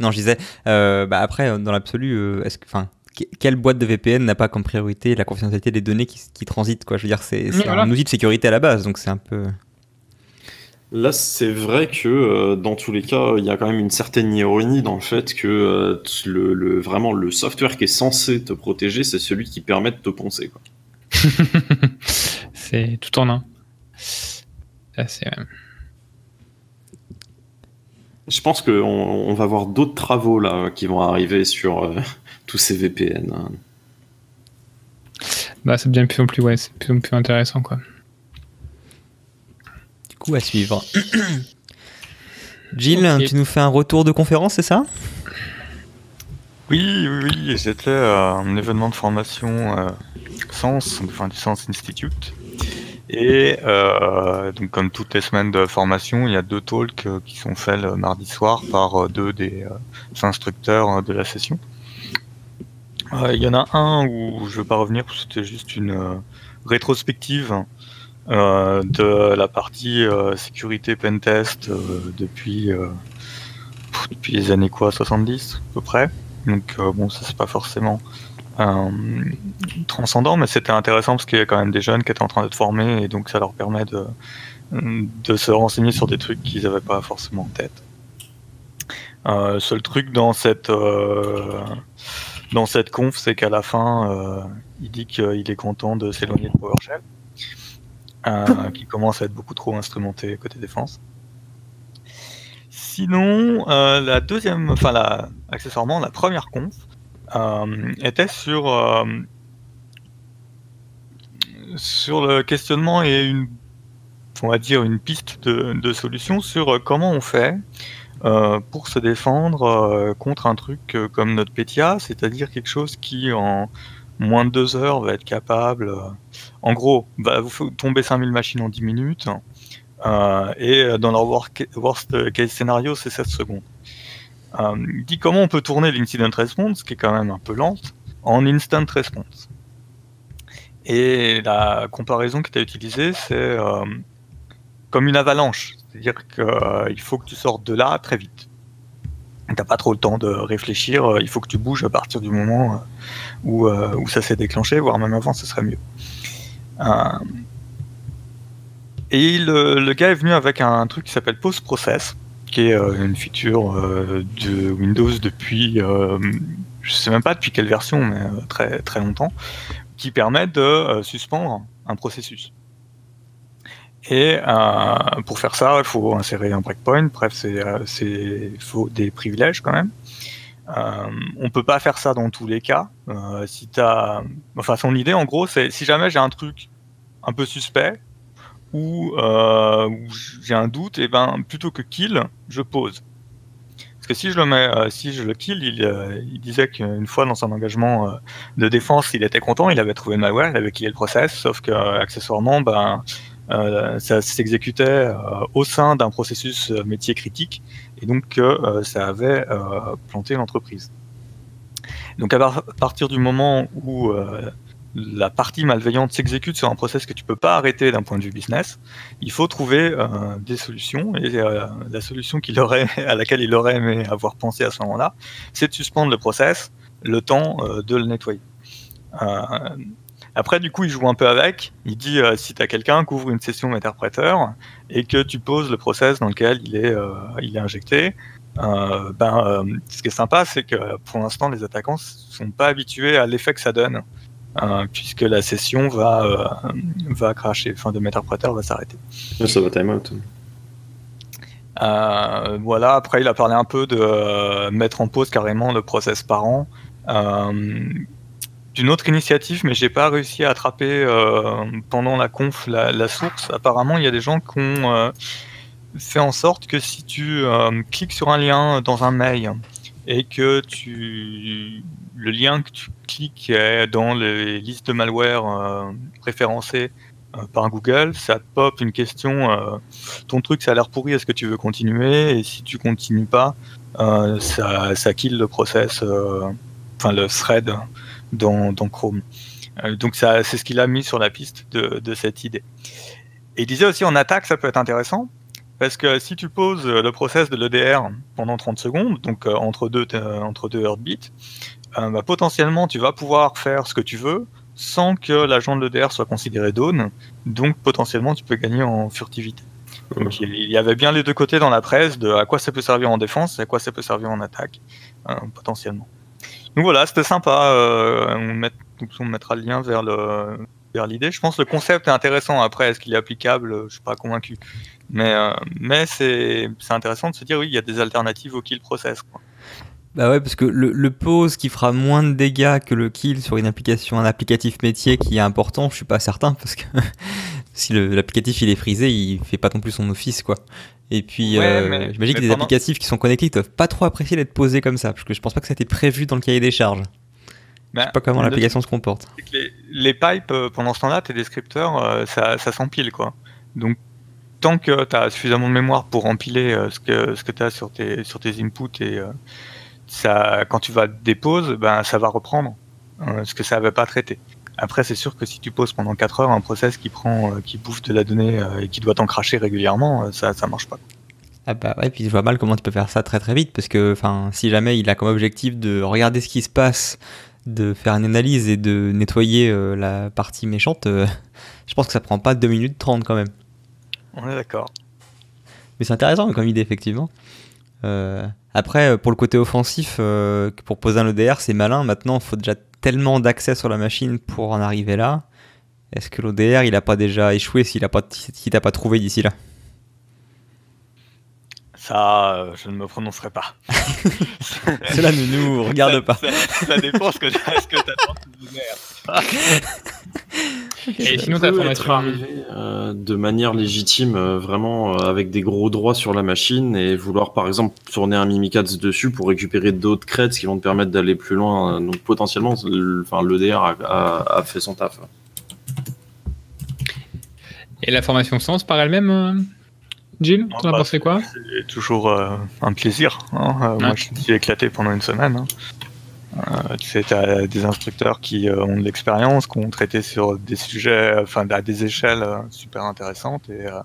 Non, je disais, euh, bah après, dans l'absolu, euh, est-ce que, enfin, quelle boîte de VPN n'a pas comme priorité la confidentialité des données qui, qui transitent quoi? Je veux dire, c'est voilà. un outil de sécurité à la base, donc c'est un peu. Là, c'est vrai que euh, dans tous les cas, il y a quand même une certaine ironie dans le fait que euh, le, le, vraiment le software qui est censé te protéger, c'est celui qui permet de te poncer. Quoi. <laughs> c'est tout en un. C'est. Je pense qu'on on va voir d'autres travaux là qui vont arriver sur euh, <laughs> tous ces VPN. Hein. Bah, c'est bien plus en plus, ouais, c'est plus en plus intéressant quoi. Du coup, à suivre. <coughs> Jill, Ok. tu nous fais un retour de conférence, c'est ça? Oui, oui, j'étais à un événement de formation euh, enfin du Sens Institute. Et euh, donc comme toutes les semaines de formation, il y a deux talks euh, qui sont faits le mardi soir par euh, deux des euh, instructeurs euh, de la session. Euh, Il y en a un où je ne veux pas revenir, c'était juste une euh, rétrospective euh, de la partie euh, sécurité pentest euh, depuis, euh, depuis les années quoi, 70 à peu près. Donc euh, bon, ça c'est pas forcément euh, transcendant, mais c'était intéressant parce qu'il y a quand même des jeunes qui étaient en train d'être formés et donc ça leur permet de, de se renseigner sur des trucs qu'ils n'avaient pas forcément en tête. Euh, seul truc dans cette euh, dans cette conf, c'est qu'à la fin, euh, il dit qu'il est content de s'éloigner de PowerShell, <laughs> qui commence à être beaucoup trop instrumenté côté défense. Sinon, euh, la deuxième, enfin la, accessoirement la première conf euh, était sur euh, sur le questionnement et une, on va dire une piste de, de solution sur comment on fait pour se défendre contre un truc comme notre PETIA, c'est-à-dire quelque chose qui en moins de deux heures va être capable, en gros, va vous faire tomber 5000 machines en 10 minutes, et euh, dans leur worst case scénario, c'est 7 secondes. Euh, il dit comment on peut tourner l'incident response, qui est quand même un peu lente, en instant response. Et la comparaison qui était utilisée, c'est euh, comme une avalanche. C'est-à-dire qu'il faut que tu sortes de là très vite. T'as pas trop le temps de réfléchir, euh, il faut que tu bouges à partir du moment euh, euh, où ça s'est déclenché, voire même avant, ce serait mieux. Euh, et le, le gars est venu avec un truc qui s'appelle Post Process, qui est euh, une feature euh, de Windows depuis, euh, je sais même pas depuis quelle version, mais euh, très très longtemps, qui permet de euh, suspendre un processus. Et euh, pour faire ça, il faut insérer un breakpoint. Bref, c'est euh, faut des privilèges quand même. Euh, on peut pas faire ça dans tous les cas. Euh, si enfin, son idée en gros, c'est si jamais j'ai un truc un peu suspect euh, où j'ai un doute, et ben plutôt que kill, je pose. Parce que si je le mets, euh, si je le kill, il, euh, il disait qu'une fois dans son engagement de défense, il était content, il avait trouvé le malware, il avait killé le process, sauf que accessoirement, ben ça s'exécutait au sein d'un processus métier critique, et donc ça avait planté l'entreprise. Donc à par- partir du moment où la partie malveillante s'exécute sur un process que tu peux pas arrêter d'un point de vue business, il faut trouver euh, des solutions. Et euh, la solution qu'il aurait, <laughs> à laquelle il aurait aimé avoir pensé à ce moment-là, c'est de suspendre le process le temps euh, de le nettoyer. Après, du coup, il joue un peu avec. Il dit si tu as quelqu'un qui ouvre une session interpréteur et que tu poses le process dans lequel il est, il est injecté, ben, ce qui est sympa, c'est que pour l'instant, les attaquants sont pas habitués à l'effet que ça donne, euh, puisque la session va, euh, va cracher, enfin, de interpréteur va s'arrêter. Ça va time out. Euh, voilà, après il a parlé un peu de euh, mettre en pause carrément le process par an. Euh, D'une autre initiative, mais j'ai pas réussi à attraper pendant la conf la, la source. Apparemment, il y a des gens qui ont fait en sorte que si tu cliques sur un lien dans un mail et que tu le lien que tu cliques est dans les listes de malware euh, référencées euh, par Google, ça pop une question euh, ton truc ça a l'air pourri, est-ce que tu veux continuer? Et si tu continues pas, euh, ça, kill le process, enfin le thread dans, Chrome. Donc ça, c'est ce qu'il a mis sur la piste de, de cette idée. Et il disait aussi en attaque, ça peut être intéressant, parce que si tu poses le process de l'EDR pendant 30 secondes, donc euh, entre deux, euh, entre deux heartbeats, euh, bah, potentiellement tu vas pouvoir faire ce que tu veux sans que l'agent de l'EDR soit considéré down, donc potentiellement tu peux gagner en furtivité. Donc, il y avait bien les deux côtés dans la presse de à quoi ça peut servir en défense et à quoi ça peut servir en attaque, euh, potentiellement. Donc voilà, c'était sympa. euh, on, met- donc on mettra le lien vers le vers l'idée. Je pense que le concept est intéressant. Après, est-ce qu'il est applicable? Je suis pas convaincu. Mais euh, mais c'est intéressant de se dire oui, il y a des alternatives au kill process. Quoi. Bah ouais, parce que le, le pause qui fera moins de dégâts que le kill sur une application, un applicatif métier qui est important, je suis pas certain parce que <laughs> si l'applicatif il est frisé, il fait pas non plus son office quoi. Et puis, Ouais, euh, j'imagine que mais des pendant- applicatifs qui sont connectés, ils doivent pas trop apprécier d'être posés comme ça, parce que je pense pas que ça a été prévu dans le cahier des charges. Je Ben, sais pas comment l'application se comporte. les, les pipes, euh, pendant ce temps-là, tes descripteurs, euh, ça, ça s'empile, quoi. Donc, tant que tu as suffisamment de mémoire pour empiler euh, ce que, ce que tu as sur tes, sur tes inputs et ça, quand tu vas dépose, ben, ça va reprendre ce que ça avait pas traité. Après, c'est sûr que si tu poses pendant 4 heures un process qui prend, qui bouffe de la donnée et qui doit t'en cracher régulièrement, ça, ça marche pas. Ah bah ouais, puis je vois mal comment tu peux faire ça très très vite, parce que si jamais il a comme objectif de regarder ce qui se passe, de faire une analyse et de nettoyer euh, la partie méchante, euh, <laughs> je pense que ça prend pas 2 minutes 30 quand même. On est d'accord. Mais c'est intéressant comme idée, effectivement. Euh, après, pour le côté offensif, pour poser un ODR, c'est malin. Maintenant, il faut déjà tellement d'accès sur la machine pour en arriver là. Est-ce que l'ODR, il a pas déjà échoué s'il a pas, si t'a pas trouvé d'ici là? Ça, euh, je ne me prononcerai pas. <laughs> Cela ne nous regarde pas. Ça, ça dépend ce que tu ce que attends de. Et sinon, formation. être arrivé euh, de manière légitime, euh, vraiment euh, avec des gros droits sur la machine et vouloir par exemple tourner un Mimikatz dessus pour récupérer d'autres crêtes qui vont te permettre d'aller plus loin. Donc potentiellement, l'EDR a, a- a fait son taf. Et la formation Sens par elle-même, euh, Gilles, Ah, t'en as pensé quoi C'est toujours euh, un plaisir. hein. Euh, Moi, je me suis éclaté pendant une semaine. hein. Euh, tu sais, t'as des instructeurs qui euh, ont de l'expérience, qui ont traité sur des sujets, enfin, à des échelles euh, super intéressantes, et, euh,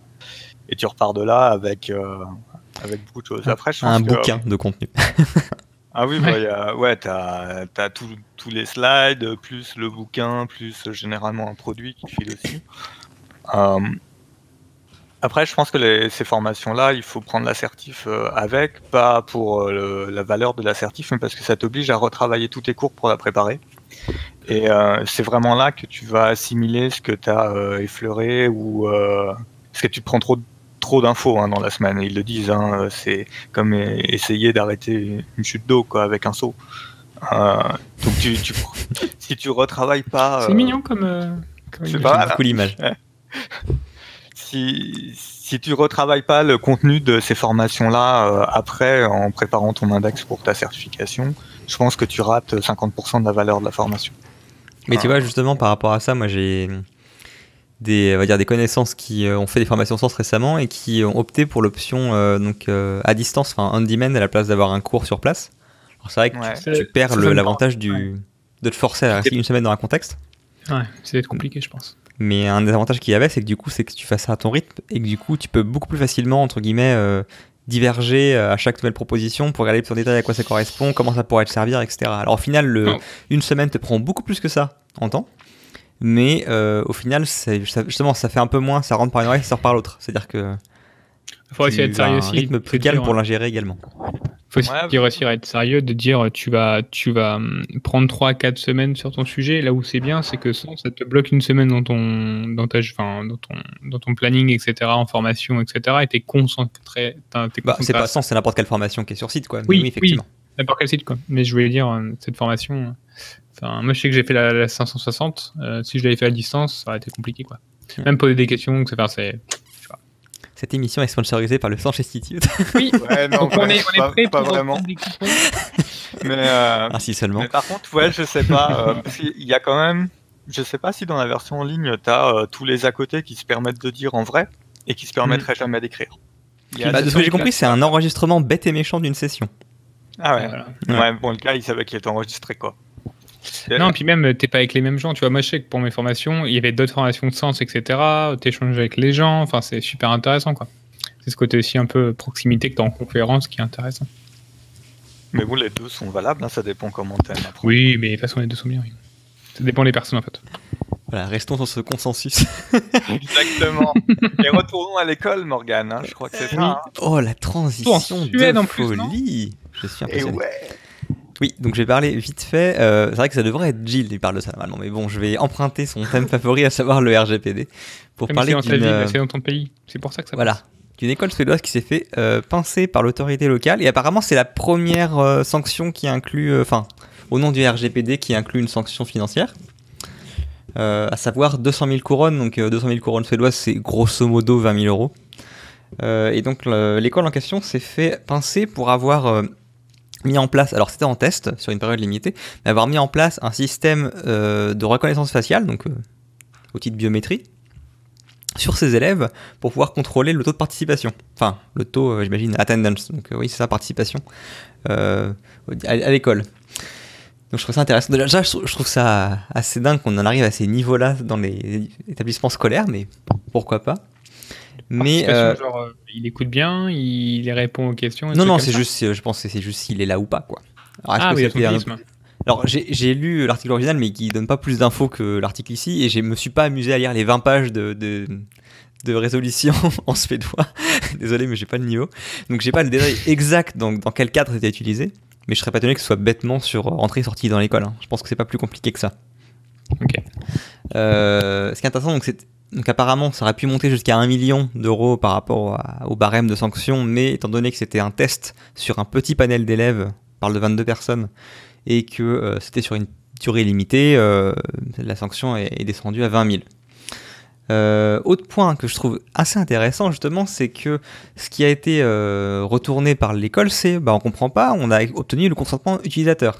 et tu repars de là avec, euh, avec beaucoup de choses. Après, je pense Un que- bouquin de contenu. <laughs> Ah oui, Ouais. bah, ouais, t'as as tous tous les slides, plus le bouquin, plus généralement un produit qui te file aussi. Euh, après, je pense que les- ces formations-là, il faut prendre l'assertif euh, avec, pas pour euh, le- la valeur de l'assertif, mais parce que ça t'oblige à retravailler tous tes cours pour la préparer. Et euh, c'est vraiment là que tu vas assimiler ce que tu as effleuré ou euh, parce que tu te prends trop trop d'infos hein, dans la semaine. Ils le disent, hein, c'est comme euh, essayer d'arrêter une chute d'eau quoi avec un seau. Euh, donc tu, tu- si tu retravailles pas, C'est euh, mignon comme. euh, comme c'est image. pas- Voilà. beaucoup l'image. Si, si tu retravailles pas le contenu de ces formations-là euh, après en préparant ton index pour ta certification, je pense que tu rates 50% de la valeur de la formation. Mais tu vois, justement, par rapport à ça, moi j'ai des, on va dire, des connaissances qui euh, ont fait des formations sens récemment et qui ont opté pour l'option euh, donc euh, à distance, enfin on demand à la place d'avoir un cours sur place. Alors c'est vrai que Ouais. tu, tu perds Ça, ça l'avantage du de te forcer à rester une semaine dans un contexte. Ouais, c'est compliqué, je pense. Mais un des avantages qu'il y avait, c'est que du coup, c'est que tu fasses ça à ton rythme et que du coup, tu peux beaucoup plus facilement, entre guillemets, euh, diverger euh, à chaque nouvelle proposition pour regarder plus en détail à quoi ça correspond, comment ça pourrait te servir, etc. Alors au final, le- une semaine te prend beaucoup plus que ça en temps. Mais euh, au final, ça- justement, ça fait un peu moins, ça rentre par une oreille, ça sort par l'autre. C'est-à-dire que Il faut essayer tu d'être as sérieux un aussi. rythme plus calme pour l'ingérer également. Faut Ouais, aussi réussir à être sérieux, de dire tu vas, tu vas hum, prendre 3-4 semaines sur ton sujet. Là où c'est bien, c'est que sans, ça te bloque une semaine dans ton, dans ta, enfin, dans ton, dans ton planning, etc., en formation, etc. Et t'es concentré. t'es Bah, concentré c'est pas sans, c'est n'importe quelle formation qui est sur site, quoi. Mais Oui, effectivement. N'importe quel site, quoi. Mais je voulais dire, euh, cette formation, euh, enfin, moi, je sais que j'ai fait la, la 560. euh, si je l'avais fait à distance, ça aurait été compliqué, quoi. Même poser des questions, etc. C'est... Cette émission est sponsorisée par le Sanche Institute. <laughs> Oui, Ouais, non, on est, on est pas, prêt pas pour vraiment. des. <laughs> Mais, euh, ah, si seulement. mais par contre, ouais, je sais pas. euh, qu'il y a quand même, je sais pas si dans la version en ligne, tu as tous les à côté qui se permettent de dire en vrai et qui se permettraient jamais d'écrire. Il Bah, de ce que j'ai compris, c'est un enregistrement bête et méchant d'une session. Ah ouais. Voilà. Ouais. Ouais, bon, le gars, il savait qu'il était enregistré, quoi. Non, puis même, t'es pas avec les mêmes gens. Tu vois, moi, je sais que pour mes formations, il y avait d'autres formations de sens, etc. T'échanges avec les gens. Enfin, c'est super intéressant, quoi. C'est ce côté aussi un peu proximité que t'as en conférence qui est intéressant. Mais bon, les deux sont valables, hein, ça dépend comment t'aimes. après. Oui, mais de toute façon, les deux sont bien. oui. Ça dépend des personnes, en fait. Voilà, restons sur ce consensus. <laughs> Exactement. Et retournons à l'école, Morgane. hein, je crois que c'est ça. hein. Oh, la transition de en plus, non folie Je suis Et impressionné. ouais. Oui, donc je vais parler vite fait. euh, c'est vrai que ça devrait être Gilles qui parle de ça normalement, mais bon, je vais emprunter son thème <laughs> favori, à savoir le RGPD, pour parler c'est dans ta d'une euh, c'est dans ton pays. C'est pour ça que ça voilà, d'une école suédoise qui s'est fait euh, pincer par l'autorité locale. Et apparemment, c'est la première euh, sanction qui inclut, enfin, au nom du RGPD, qui inclut une sanction financière. à savoir 200 000 couronnes. Donc 200 000 couronnes suédoises, c'est grosso modo 20 000 euros. et donc l'école en question s'est fait pincer pour avoir mis en place, alors c'était en test sur une période limitée, mais avoir mis en place un système de reconnaissance faciale, donc outil de biométrie, sur ses élèves pour pouvoir contrôler le taux de participation. Enfin, le taux, euh, j'imagine, attendance. Donc euh, oui, c'est ça, participation euh, à, l'école. Donc je trouve ça intéressant. Déjà, je trouve ça assez dingue qu'on en arrive à ces niveaux-là dans les établissements scolaires, mais pourquoi pas? Mais genre, il écoute bien, il répond aux questions. Non, non, c'est juste, je pense que c'est juste s'il est là ou pas, quoi. ah oui, alors j'ai lu l'article original, mais qui donne pas plus d'infos que l'article ici, et je me suis pas amusé à lire les 20 pages de, de, résolution <laughs> en suédois. <laughs> Désolé, mais j'ai pas le niveau. Donc j'ai pas le détail exact dans, dans quel cadre c'était utilisé, mais je serais pas étonné que ce soit bêtement sur entrée-sortie dans l'école. Hein. Je pense que c'est pas plus compliqué que ça. Ok. Euh, ce qui est intéressant, donc c'est donc apparemment, ça aurait pu monter jusqu'à 1 million d'euros par rapport au barème de sanctions, mais étant donné que c'était un test sur un petit panel d'élèves, on parle de 22 personnes, et que euh, c'était sur une durée limitée, euh, la sanction est, descendue à 20 000. Euh, autre point que je trouve assez intéressant justement, c'est que ce qui a été retourné par l'école, c'est bah on comprend pas, on a obtenu le consentement utilisateur.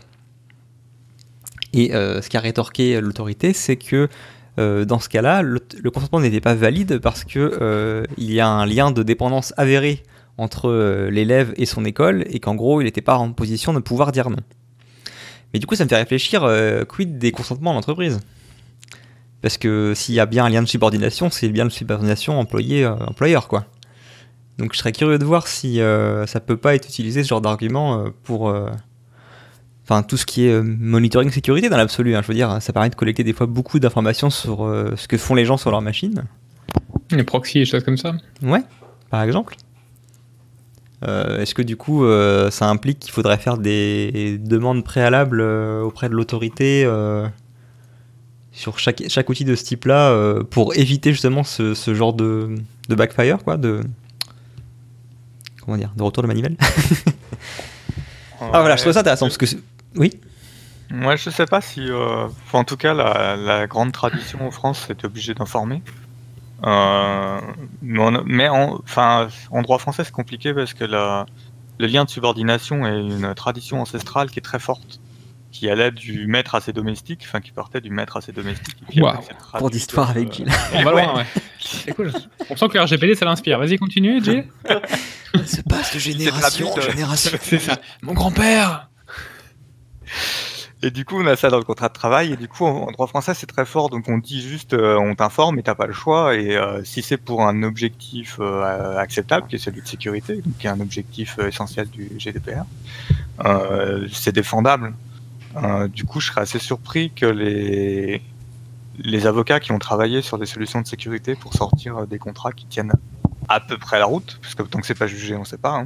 Et ce qu'a rétorqué l'autorité, c'est que dans ce cas-là, le, consentement n'était pas valide parce que il y a un lien de dépendance avéré entre l'élève et son école et qu'en gros il n'était pas en position de pouvoir dire non. Mais du coup, ça me fait réfléchir, euh, quid des consentements en entreprise Parce que s'il y a bien un lien de subordination, c'est bien de subordination employé-employeur, euh, quoi. Donc je serais curieux de voir si euh, ça peut pas être utilisé, ce genre d'argument, pour... Enfin, tout ce qui est monitoring sécurité dans l'absolu, hein, je veux dire, ça permet de collecter des fois beaucoup d'informations sur ce que font les gens sur leur machine. Les proxys et choses comme ça Ouais, par exemple. Euh, est-ce que du coup, euh, ça implique qu'il faudrait faire des demandes préalables euh, auprès de l'autorité sur chaque, chaque outil de ce type-là pour éviter justement ce, ce genre de, de, backfire, quoi, de comment dire, de retour de manivelle. <laughs> ah voilà, je trouve ça intéressant parce que oui. Moi, je sais pas si, en tout cas, la, la, grande tradition en France est obligée d'informer. Euh, mais en, enfin, en droit français, c'est compliqué parce que le lien de subordination est une tradition ancestrale qui est très forte, qui allait du maître à ses domestiques, enfin qui partait du maître à ses domestiques. Pour d'histoire avec Gilles. <laughs> On va loin, ouais. C'est cool. On sent que le RGPD, ça l'inspire. Vas-y, continue, Gilles. <laughs> C'est pas de génération en <laughs> génération. C'est ça. Mon grand-père et du coup, on a ça dans le contrat de travail. Et du coup, en, droit français, c'est très fort. Donc, on dit juste, euh, on t'informe et t'as pas le choix. Et euh, si c'est pour un objectif euh, acceptable, qui est celui de sécurité, qui est un objectif essentiel du GDPR, c'est défendable. du coup, je serais assez surpris que les les avocats qui ont travaillé sur des solutions de sécurité pour sortir des contrats qui tiennent à peu près la route, parce que tant que c'est pas jugé, on sait pas,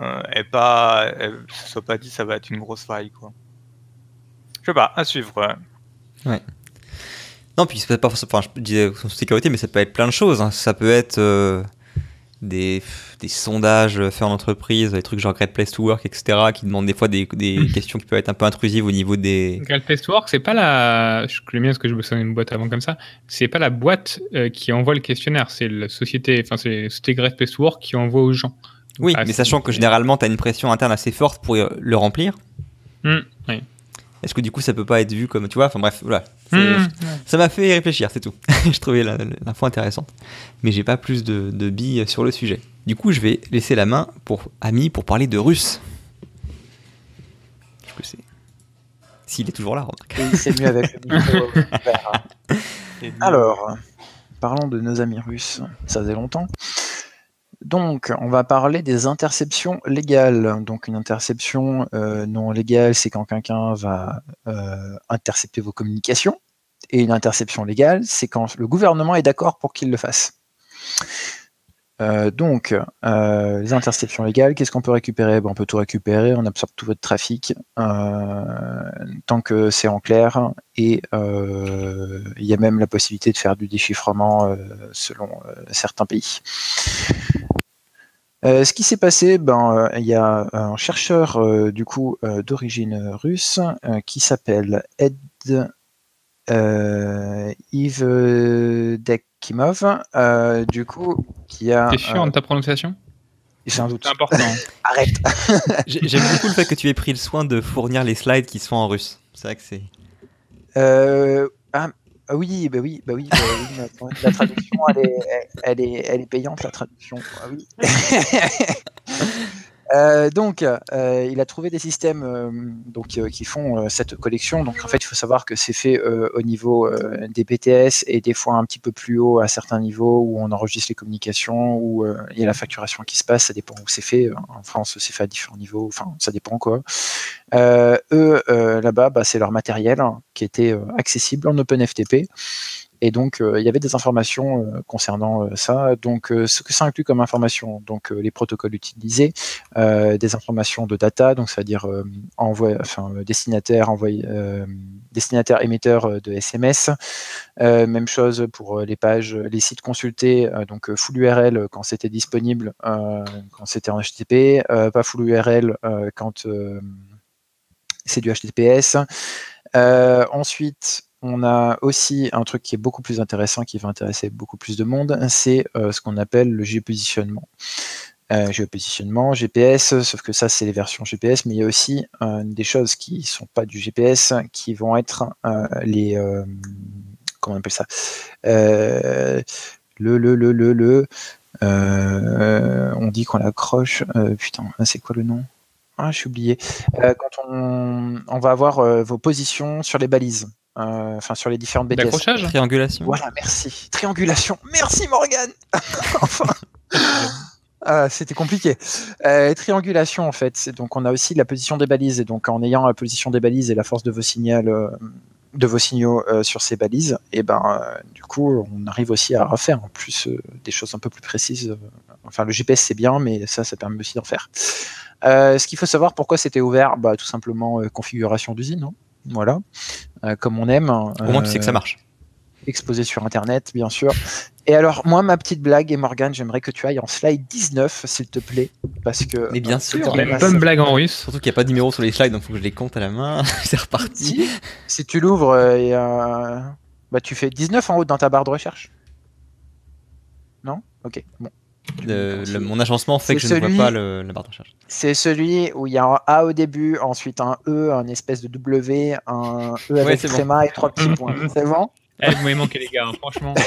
hein, et pas, soit pas dit ça va être une grosse faille, quoi. Sais pas, à suivre. Ouais. Non, puis c'est pas enfin, je disais sécurité, mais ça peut être plein de choses. Hein. Ça peut être euh, des, des, sondages faits en entreprise, des trucs genre Great Place to Work, etc., qui demandent des fois des, des hmm. questions qui peuvent être un peu intrusives au niveau des. Great Place to Work, c'est pas la. Je connais bien ce que je me souviens d'une boîte avant comme ça. C'est pas la boîte euh, qui envoie le questionnaire, c'est la société, enfin, c'est Great Place to Work qui envoie aux gens. Oui, ah, mais sachant que généralement, tu as une pression interne assez forte pour le remplir. Hmm, oui. Est-ce que du coup ça peut pas être vu comme tu vois Enfin bref, voilà. Mmh. Ça m'a fait réfléchir, c'est tout. <laughs> je trouvais l'info intéressante, mais j'ai pas plus de, billes sur le sujet. Du coup, je vais laisser la main pour Ami pour parler de russe. Je sais. S'il est toujours là, c'est mieux avec le micro. <laughs> Alors, parlons de nos amis russes. Ça faisait longtemps. Donc, on va parler des interceptions légales. Donc, une interception euh, non légale, c'est quand quelqu'un va euh, intercepter vos communications. Et une interception légale, c'est quand le gouvernement est d'accord pour qu'il le fasse. Euh, donc, les interceptions légales, qu'est-ce qu'on peut récupérer? On peut tout récupérer, on absorbe tout votre trafic tant que c'est en clair. Et il y a même la possibilité de faire du déchiffrement selon certains pays. Euh, ce qui s'est passé, ben, euh, il y a un chercheur euh, du coup d'origine russe qui s'appelle Ed euh, Yves euh, Dekimov, euh, du coup, qui a. T'es sûr euh, de ta prononciation? Un doute. C'est important. <laughs> Arrête. <laughs> J'ai- J'aime beaucoup le fait que tu aies pris le soin de fournir les slides qui sont en russe. C'est vrai que c'est. Euh, ah, ah oui, bah oui, bah oui, bah oui, la traduction, elle est, elle, est, elle est payante, la traduction. Ah oui. <laughs> Euh, donc, euh, il a trouvé des systèmes euh, donc, qui font cette collection. Donc, en fait, il faut savoir que c'est fait au niveau des BTS et des fois un petit peu plus haut à certains niveaux où on enregistre les communications, où il y a la facturation qui se passe. Ça dépend où c'est fait. En France, c'est fait à différents niveaux. Enfin, ça dépend quoi. Eux, là-bas, bah, c'est leur matériel hein, qui était accessible en OpenFTP. Et donc, euh, il y avait des informations euh, concernant euh, ça. Donc, ce que ça inclut comme information, donc les protocoles utilisés, des informations de data, donc c'est-à-dire envoi, enfin, destinataire, envoyé, destinataire émetteur de SMS. Même chose pour les pages, les sites consultés, donc full URL quand c'était disponible, quand c'était en HTTP, pas full URL quand c'est du HTTPS. Ensuite, on a aussi un truc qui est beaucoup plus intéressant, qui va intéresser beaucoup plus de monde, c'est euh, ce qu'on appelle le géopositionnement. Euh, géopositionnement, GPS, sauf que ça c'est les versions GPS, mais il y a aussi euh, des choses qui sont pas du GPS, qui vont être les comment on appelle ça? Le le le le le on dit qu'on l'accroche putain c'est quoi le nom? Ah, suis oublié. Quand on, va avoir vos positions sur les balises, euh, enfin sur les différentes BTS. D'accrochage Triangulation. Voilà, merci. Triangulation. Merci Morgane. <laughs> enfin. Ah, C'était compliqué. Euh, triangulation en fait. C'est donc on a aussi la position des balises et donc en ayant la position des balises et la force de vos signaux, euh, de vos signaux euh, sur ces balises, et ben euh, du coup on arrive aussi à refaire en plus euh, des choses un peu plus précises. Enfin le GPS c'est bien, mais ça ça permet aussi d'en faire. Euh, ce qu'il faut savoir pourquoi c'était ouvert, bah tout simplement euh, configuration d'usine. hein. Voilà, Euh, comme on aime. Au moins, tu sais que ça marche. exposé sur Internet, bien sûr. Et alors, moi, ma petite blague, et Morgane, j'aimerais que tu ailles en slide 19, s'il te plaît, parce que... Mais bien euh, sûr. c'est quand Mais même pas une blague en russe. Surtout qu'il n'y a pas de numéro sur les slides, donc il faut que je les compte à la main. <laughs> c'est reparti. Si, si tu l'ouvres, euh, et, euh, bah, tu fais 19 en haut dans ta barre de recherche. Non? Ok, bon. Le- mon agencement fait que je ne vois pas le, la barre de recherche. C'est celui où il y a un A au début, ensuite un E, un espèce de W, un E Ouais, avec bon. tréma et trois petits points. <coughs> C'est bon? Eh, vous m'avez manqué, les gars, hein, franchement. <laughs>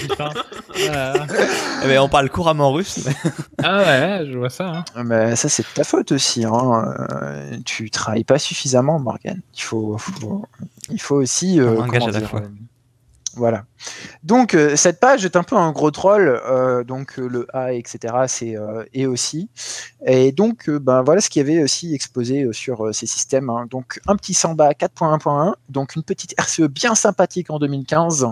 Putain. Eh ben, on parle couramment russe. mais- <laughs> Ah ouais, je vois ça. hein. Ah, bah, ça, c'est de ta faute aussi. Hein. Euh, tu travailles pas suffisamment, Morgan. Il faut, faut- il faut aussi. euh, Un gage comment à la dire, fois. Voilà. Donc, euh, cette page est un peu un gros troll. euh, donc, euh, le A, etc., c'est et aussi. Et donc, ben, voilà ce qu'il y avait aussi exposé sur ces systèmes. hein. Donc, un petit Samba 4.1.1. Donc, une petite <laughs> RCE bien sympathique en 2015.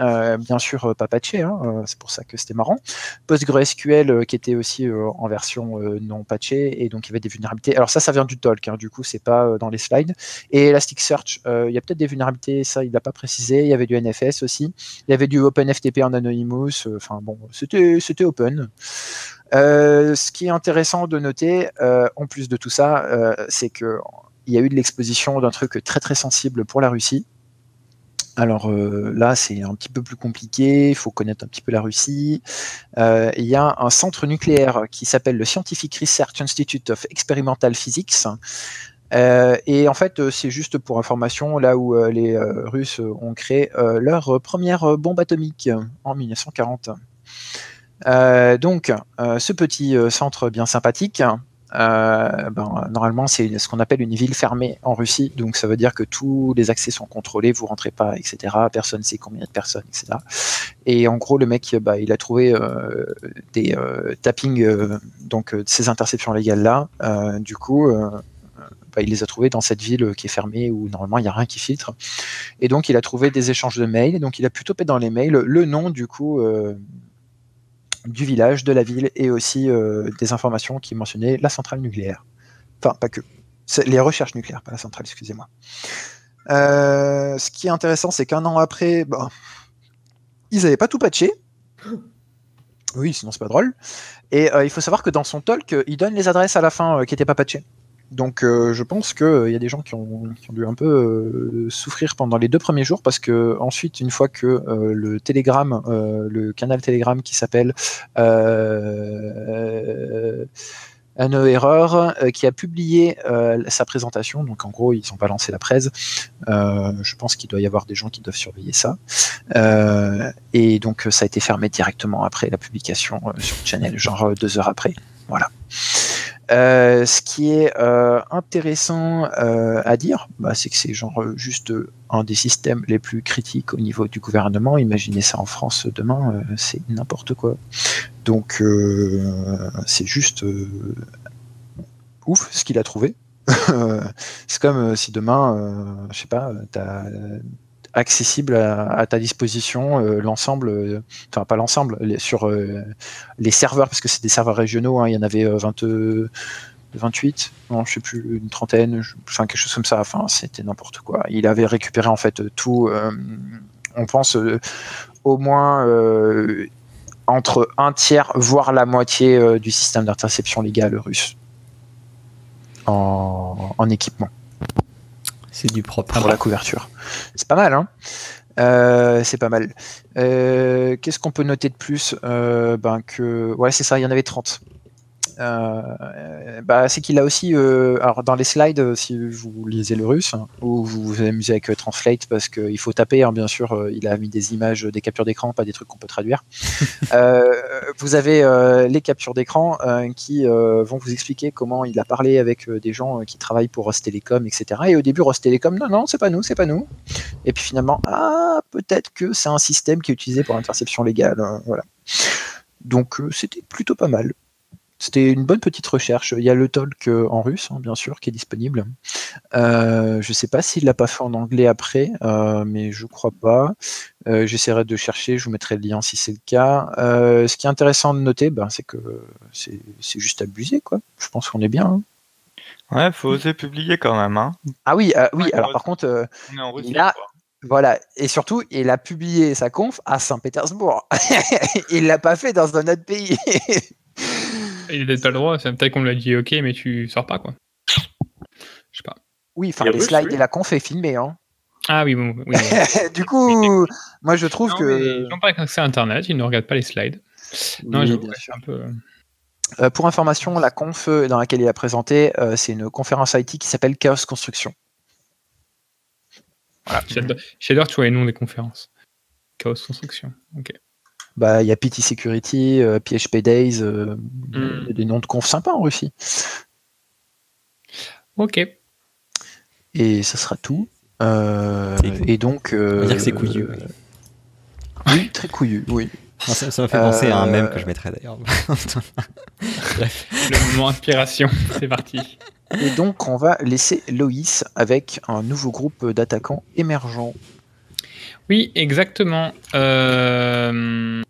Euh, bien sûr, euh, pas patché, hein, euh, c'est pour ça que c'était marrant. PostgreSQL qui était aussi en version non patchée et donc il y avait des vulnérabilités. Alors ça, ça vient du talk, hein, du coup c'est pas dans les slides. Et Elasticsearch, il y a peut-être des vulnérabilités, ça il l'a pas précisé. Il y avait du NFS aussi, il y avait du OpenFTP en Anonymous. Enfin bon, c'était c'était open. Ce qui est intéressant de noter, en plus de tout ça, euh, c'est que il y a eu de l'exposition d'un truc très très sensible pour la Russie. Alors euh, là, c'est un petit peu plus compliqué, il faut connaître un petit peu la Russie. Euh, il y a un centre nucléaire qui s'appelle le Scientific Research Institute of Experimental Physics. Euh, et en fait, c'est juste pour information, là où les Russes ont créé leur première bombe atomique en 1940. Euh, donc, ce petit centre bien sympathique, euh, ben, normalement, c'est ce qu'on appelle une ville fermée en Russie. Donc, ça veut dire que tous les accès sont contrôlés, vous rentrez pas, etc. Personne sait combien de personnes, etc. Et en gros, le mec, bah, il a trouvé euh, des euh, tappings, euh, donc ces interceptions légales là. Du coup, bah, il les a trouvés dans cette ville qui est fermée où normalement il n'y a rien qui filtre. Et donc, il a trouvé des échanges de mails. Donc, il a pu toper dans les mails le nom du coup. Du village, de la ville et aussi euh, des informations qui mentionnaient la centrale nucléaire. Enfin, pas que. Les recherches nucléaires, pas la centrale, excusez-moi. Euh, ce qui est intéressant, c'est qu'un an après, ils n'avaient pas tout patché. Oui, sinon c'est pas drôle. Et euh, il faut savoir que dans son talk, il donne les adresses à la fin qui n'étaient pas patchées. Donc euh, je pense qu'il y a des gens qui ont, dû un peu euh, souffrir pendant les deux premiers jours parce que ensuite, une fois que euh, le Telegram, euh, le canal Telegram qui s'appelle euh, un erreur euh, qui a publié euh, sa présentation, donc en gros ils ont balancé la presse. Euh, je pense qu'il doit y avoir des gens qui doivent surveiller ça. Euh, et donc ça a été fermé directement après la publication euh, sur le channel, genre euh, deux heures après. Voilà. Euh, ce qui est euh, intéressant euh, à dire, bah, c'est que c'est genre juste un des systèmes les plus critiques au niveau du gouvernement. Imaginez ça en France demain, c'est n'importe quoi. Donc c'est juste ouf ce qu'il a trouvé. <laughs> c'est comme si demain, je sais pas, t'as accessible à, ta disposition euh, l'ensemble, euh, enfin pas l'ensemble, sur euh, les serveurs, parce que c'est des serveurs régionaux, hein, il y en avait euh, 20, euh, 28, non, je sais plus, une trentaine, enfin quelque chose comme ça, enfin c'était n'importe quoi. Il avait récupéré en fait tout, on pense au moins entre un tiers, voire la moitié du système d'interception légale russe en équipement C'est du propre. pour la couverture. C'est pas mal, hein Euh, c'est pas mal. Euh, Qu'est-ce qu'on peut noter de plus? Euh, Ben que ouais, c'est ça. Il y en avait 30. Euh, bah, c'est qu'il a aussi, euh, alors dans les slides, euh, si vous lisez le russe, hein, ou vous vous amusez avec Translate, parce qu'il faut taper, hein, bien sûr, il a mis des images, des captures d'écran, pas des trucs qu'on peut traduire. <laughs> Vous avez les captures d'écran qui vont vous expliquer comment il a parlé avec des gens qui travaillent pour Rostelecom, etc. Et au début, Rostelecom, non, non, c'est pas nous, c'est pas nous. Et puis finalement, ah, peut-être que c'est un système qui est utilisé pour l'interception légale. euh, voilà. Donc c'était plutôt pas mal. C'était une bonne petite recherche. Il y a le talk euh, en russe, hein, bien sûr, qui est disponible. Euh, je sais pas s'il l'a pas fait en anglais après, euh, mais je crois pas. Euh, J'essaierai de chercher, je vous mettrai le lien si c'est le cas. Ce qui est intéressant de noter, ben, c'est que c'est juste abusé, quoi. Je pense qu'on est bien. hein. Ouais, faut oser publier quand même. Hein. Ah oui, oui. Alors par contre, quoi. Voilà, et surtout, il a publié sa conf à Saint-Pétersbourg. <laughs> il l'a pas fait dans un autre pays. <laughs> Il n'a peut-être pas le droit, c'est peut-être qu'on lui a dit ok, mais tu sors pas quoi. Je sais pas. oui, enfin, les slides et la conf est filmé. Hein. Ah oui, bon, oui. oui. <laughs> du coup, moi je trouve non, que. ils n'ont pas accès à Internet, ils ne regardent pas les slides. Non, Oui, je un peu. euh, Euh, pour information, la conf dans laquelle il a présenté, euh, c'est une conférence IT qui s'appelle Chaos Construction. J'adore j'adore, tu vois les noms des conférences. Chaos Construction. Ok. Bah, il y a PT Security, euh, PHP Days, euh, Mm. il y a des noms de conf sympas en Russie. Ok. Et ça sera tout. Euh, et donc. On va dire que c'est euh, couillu. Oui, très couillu, oui. Ça ça m'a fait penser à un Euh, mème que je mettrai d'ailleurs. <laughs> Bref. Le moment inspiration, <laughs> c'est parti. Et donc, on va laisser Loïs avec un nouveau groupe d'attaquants émergents. Oui, exactement. Euh,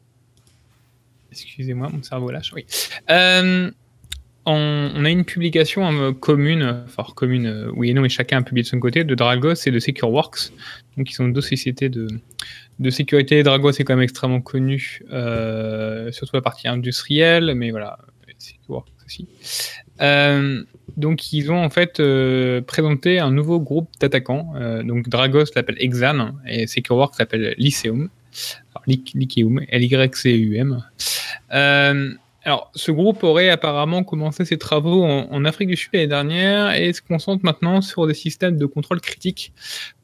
Excusez-moi, mon cerveau lâche. Oui. Euh, On, on a une publication euh, commune, enfin commune, euh, oui et non, mais chacun a publié de son côté, de Dragos et de SecureWorks. Donc, ils sont deux sociétés de, sécurité. Dragos est quand même extrêmement connu, surtout la partie industrielle, mais voilà, SecureWorks aussi. Donc, ils ont en fait présenté un nouveau groupe d'attaquants. Donc, Dragos l'appelle Exan et SecureWorks l'appelle Lyceum. Lyceum. Euh, alors, ce groupe aurait apparemment commencé ses travaux en, Afrique du Sud l'année dernière et se concentre maintenant sur des systèmes de contrôle critique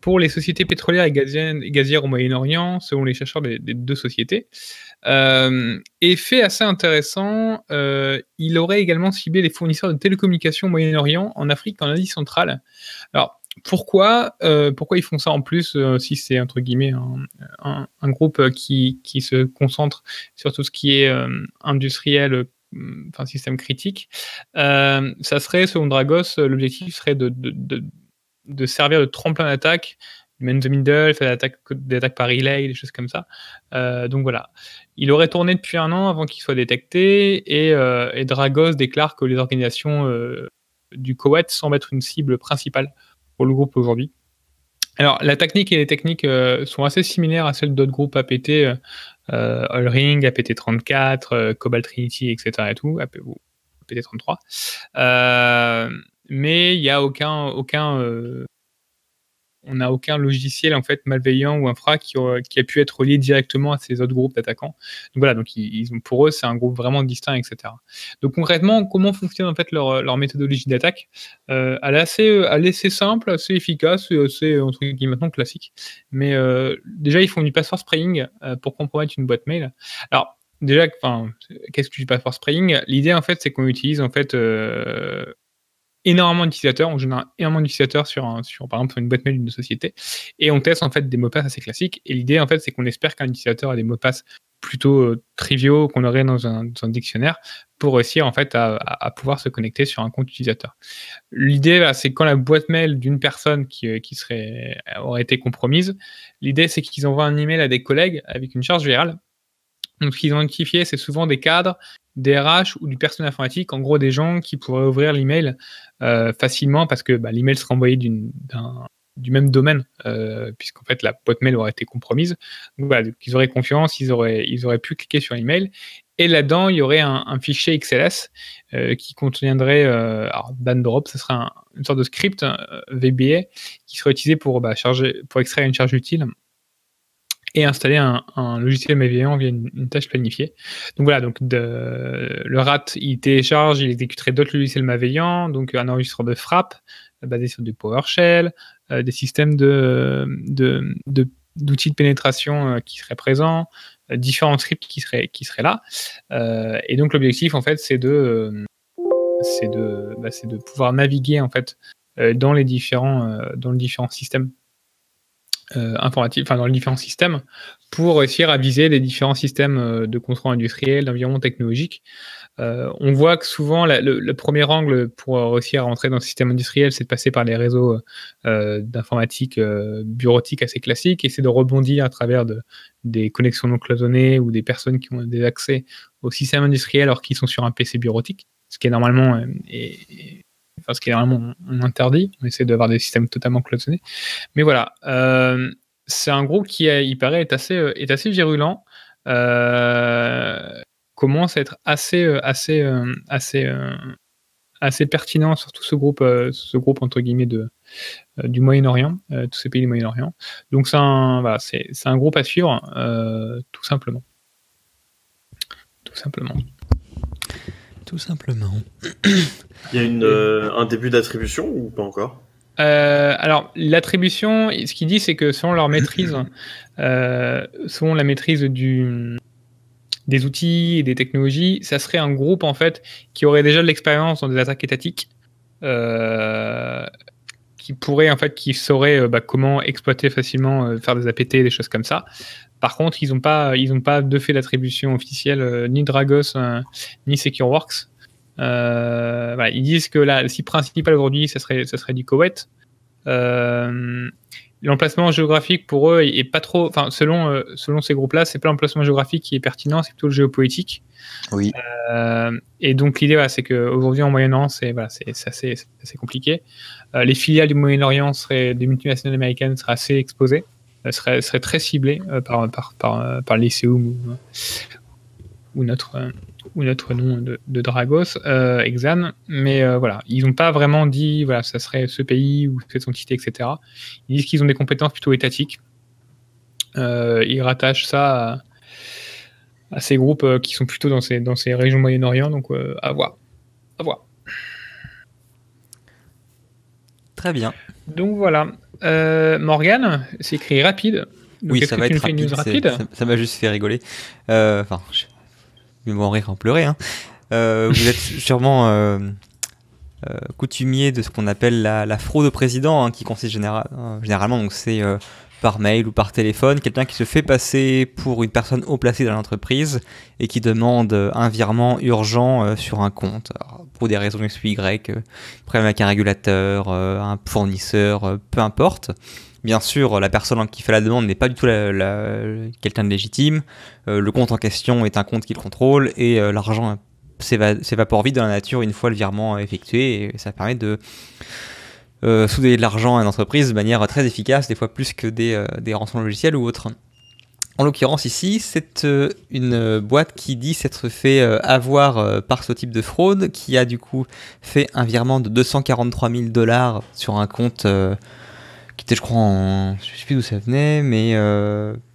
pour les sociétés pétrolières et gazières, au Moyen-Orient, selon les chercheurs des, des deux sociétés. Euh, et fait assez intéressant, euh, il aurait également ciblé les fournisseurs de télécommunications au Moyen-Orient, en Afrique, en Asie centrale. Alors, pourquoi, euh, pourquoi ils font ça en plus, euh, si c'est entre guillemets un, un- groupe euh, qui, qui se concentre sur tout ce qui est industriel, enfin système critique Ça serait, selon Dragos, l'objectif serait de, de, de, servir de tremplin d'attaque, man the middle, faire des attaques, par relay, des choses comme ça. Donc voilà. Il aurait tourné depuis un an avant qu'il soit détecté et, et Dragos déclare que les organisations du Koweït semblent être une cible principale pour le groupe aujourd'hui. Alors, la technique et les techniques euh, sont assez similaires à celles d'autres groupes APT, euh, euh, Allring, APT34, euh, Cobalt Trinity, etc. et tout, AP, ou APT33. Euh, mais il n'y a aucun, aucun on n'a aucun logiciel en fait malveillant ou infra qui, qui, a pu être relié directement à ces autres groupes d'attaquants. Donc voilà, donc ils, pour eux c'est un groupe vraiment distinct, etc. Donc concrètement, comment fonctionne en fait leur, méthodologie d'attaque? Euh, Elle est assez, assez simple, assez efficace, assez entre guillemets maintenant classique. Mais euh, déjà ils font du password spraying euh, pour compromettre une boîte mail. Alors déjà, qu'est-ce que du password spraying? L'idée en fait c'est qu'on utilise en fait énormément d'utilisateurs, on génère énormément d'utilisateurs sur, par exemple, une boîte mail d'une société, et on teste en fait des mots de passe assez classiques. Et l'idée, en fait, c'est qu'on espère qu'un utilisateur a des mots de passe plutôt euh, triviaux qu'on aurait dans un, dictionnaire pour réussir en fait à, pouvoir se connecter sur un compte utilisateur. L'idée, c'est quand la boîte mail d'une personne qui, euh, qui serait, aurait été compromise, l'idée, c'est qu'ils envoient un email à des collègues avec une charge virale donc, ce qu'ils ont identifié, c'est souvent des cadres, des RH ou du personnel informatique, en gros des gens qui pourraient ouvrir l'email euh, facilement parce que bah, l'email sera envoyé du même domaine, euh, puisqu'en fait la boîte mail aurait été compromise. Donc voilà, ils auraient confiance, ils auraient, pu cliquer sur l'email. Et là-dedans, il y aurait un, fichier XLS euh, qui contiendrait, alors drop, ce serait une sorte de script VBA qui serait utilisé bah, pour extraire une charge utile et installer un, logiciel malveillant via une, tâche planifiée. Donc voilà, donc le RAT, il télécharge, il exécuterait d'autres logiciels malveillants, donc un enregistreur de frappe euh, basé sur du PowerShell, euh, des systèmes de, d'outils de, pénétration euh, qui seraient présents, différents scripts qui seraient, qui là. et donc l'objectif, en fait, c'est de, de, bah, de pouvoir naviguer en fait dans les différents, dans les différents systèmes euh, informatique, enfin dans les différents systèmes, pour réussir à viser les différents systèmes euh, de contrôle industriel, d'environnement technologique. Euh, on voit que souvent le, premier angle pour réussir à rentrer dans le système industriel, c'est de passer par les réseaux d'informatique bureautique assez classiques et c'est de rebondir à travers de, des connexions non cloisonnées ou des personnes qui ont des accès au système industriel alors qu'ils sont sur un PC bureautique, ce qui est normalement ce qui est vraiment interdit. On essaie d'avoir des systèmes totalement cloisonnés. Mais voilà, euh, c'est un groupe qui, il paraît, est assez, euh, est assez virulent. Euh, commence à être assez, assez, assez, assez pertinent sur tout ce groupe, ce groupe entre guillemets de, du Moyen-Orient, tous ces pays du Moyen-Orient. Donc c'est un, voilà, c'est, un groupe à suivre, tout simplement. Tout simplement. Tout simplement. Il y a une, euh, un début d'attribution ou pas encore? Euh, alors, l'attribution, ce qu'il dit, c'est que selon leur maîtrise, <laughs> euh, selon la maîtrise du, des outils et des technologies, ça serait un groupe en fait qui aurait déjà de l'expérience dans des attaques étatiques, qui pourrait en fait, qui saurait bah, comment exploiter facilement, faire des APT, des choses comme ça. Par contre, ils n'ont pas, ils ont pas de fait d'attribution officielle, ni Dragos, ni SecureWorks. Euh, ils disent que la, le site principal aujourd'hui, ça serait, ça serait du Koweït. Euh, l'emplacement géographique pour eux est, pas trop, enfin selon euh, selon ces groupes-là, c'est pas l'emplacement géographique qui est pertinent, c'est plutôt le géopolitique. Oui. et donc l'idée, c'est qu'aujourd'hui en Moyen-Orient, c'est voilà, c'est assez, assez, compliqué. les filiales du Moyen-Orient seraient des multinationales américaines seraient assez exposées, seraient, seraient très ciblées par par par, par ou, ou notre ou notre nom de, Dragos, euh, Exan, mais euh, voilà, ils n'ont pas vraiment dit, voilà, ça serait ce pays ou cette entité, etc. Ils disent qu'ils ont des compétences plutôt étatiques. Euh, ils rattachent ça à, ces groupes qui sont plutôt dans ces, dans ces régions Moyen-Orient, donc à voir. À voir. Très bien. Donc voilà. Morgan, c'est écrit rapide. oui, ça va être rapide. Ça m'a juste fait rigoler. Enfin, mais bon, rire en pleurer. Hein. Euh, vous êtes <laughs> sûrement euh, euh, coutumier de ce qu'on appelle la, fraude au président, hein, qui consiste général, généralement, donc c'est par mail ou par téléphone, quelqu'un qui se fait passer pour une personne haut placée dans l'entreprise et qui demande un virement urgent sur un compte, pour des raisons X Y, problème avec un régulateur, un fournisseur, peu importe. Bien sûr, la personne qui fait la demande n'est pas du tout quelqu'un de légitime. Euh, le compte en question est un compte qu'il contrôle et euh, l'argent s'évapore vite dans la nature une fois le virement effectué et ça permet de euh, souder de l'argent à une entreprise de manière très efficace, des fois plus que des, des rançons logicielles ou autres. en l'occurrence ici, c'est euh, une boîte qui dit s'être fait euh, avoir euh, par ce type de fraude, qui a du coup fait un virement de 243 000 dollars sur un compte qui était, je crois, en, je sais plus d'où ça venait, mais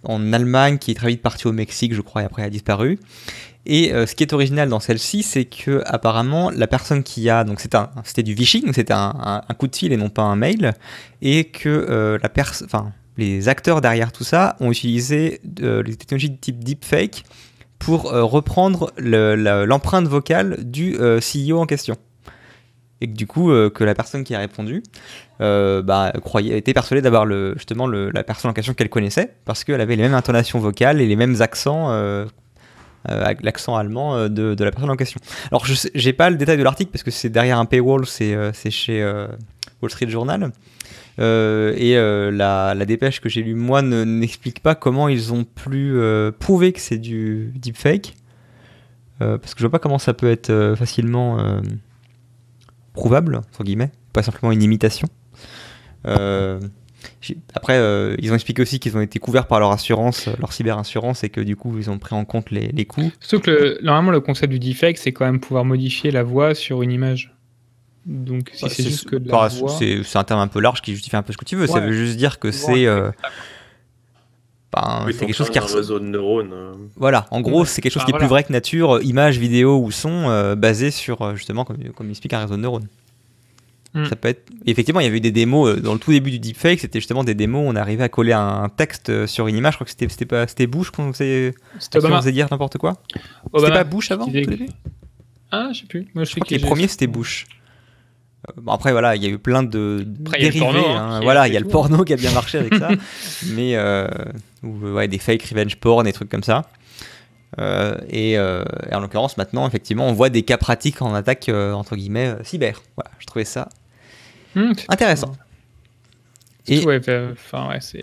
en Allemagne, qui est très vite parti au Mexique, je crois, et après a disparu. Et ce qui est original dans celle-ci, c'est que apparemment la personne qui a, donc c'était du phishing, c'était un, coup de fil et non pas un mail, et que la personne, enfin les acteurs derrière tout ça ont utilisé euh, les technologies de type deepfake pour euh, reprendre l'empreinte vocale du euh, CEO en question. Et que du coup, que la personne qui a répondu bah, croyait, était persuadée d'avoir justement la personne en question qu'elle connaissait, parce qu'elle avait les mêmes intonations vocales et les mêmes accents l'accent allemand de, de, la personne en question. Alors, je n'ai pas le détail de l'article parce que c'est derrière un paywall, c'est chez Wall Street Journal. Euh, et euh, la, dépêche que j'ai lue moi n'explique pas comment ils ont pu euh, prouver que c'est du deepfake. parce que je vois pas comment ça peut être facilement prouvable, entre guillemets, pas simplement une imitation. Après, ils ont expliqué aussi qu'ils ont été couverts par leur assurance, leur cyber-assurance, et que du coup, ils ont pris en compte les, les coûts. Sauf que normalement, le concept du deepfake, c'est quand même pouvoir modifier la voix sur une image. Donc si bah, c'est juste que bah, c'est un terme un peu large qui justifie un peu ce que tu veux. Ça veut juste dire que c'est euh, ben, c'est quelque chose qui un réseau de neurones. Euh. Voilà, en gros, c'est quelque chose qui est plus vrai que nature, euh, image, vidéo ou son, basé sur justement, comme, comme il explique, un réseau de neurones. Hmm. Ça peut être. Effectivement, il y avait eu des démos dans le tout début du deepfake. C'était justement des démos. Où on arrivait à coller un texte sur une image. Je crois que c'était c'était pas c'était Bush qu'on faisait. Faisait dire n'importe quoi. C'était pas Bush avant. Ah, je sais plus. Moi, je, crois que les premiers c'était Bush. Euh, bon après voilà, il y a eu plein de dérivés. Hein, hein, voilà, il y a le porno qui a bien marché avec ça, <laughs> mais euh, ouais, des fake revenge porn, des trucs comme ça. Euh, et, en l'occurrence maintenant, effectivement, on voit des cas pratiques en attaque entre guillemets cyber. Voilà, je trouvais ça hmm, intéressant. Et... Ouais, enfin, ouais, c'est...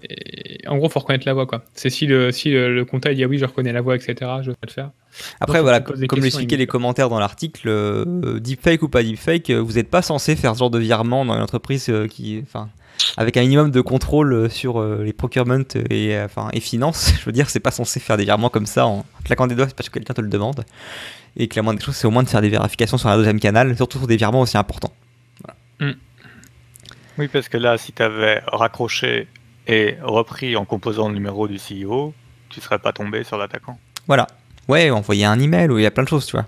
En gros, faut reconnaître la voix, quoi. C'est si le, si le, le comptable dit ah oui, je reconnais la voix, etc., je vais pas le faire. Après, voilà, comme l'expliquaient les commentaires dans l'article, euh, deepfake ou pas deepfake, euh, vous n'êtes pas censé faire ce genre de virement dans une entreprise euh, qui, enfin, avec un minimum de contrôle sur les procurement et, enfin, et finances. <laughs> Je veux dire, c'est pas censé faire des virements comme ça en claquant des doigts parce que quelqu'un te le demande. Et que la moindre des choses, c'est au moins de faire des vérifications sur un deuxième canal, surtout sur des virements aussi importants. Mm. Oui, parce que là, si tu avais raccroché et repris en composant le numéro du CEO, tu serais pas tombé sur l'attaquant. Voilà, Ouais, envoyer un email où il y a plein de choses, tu vois.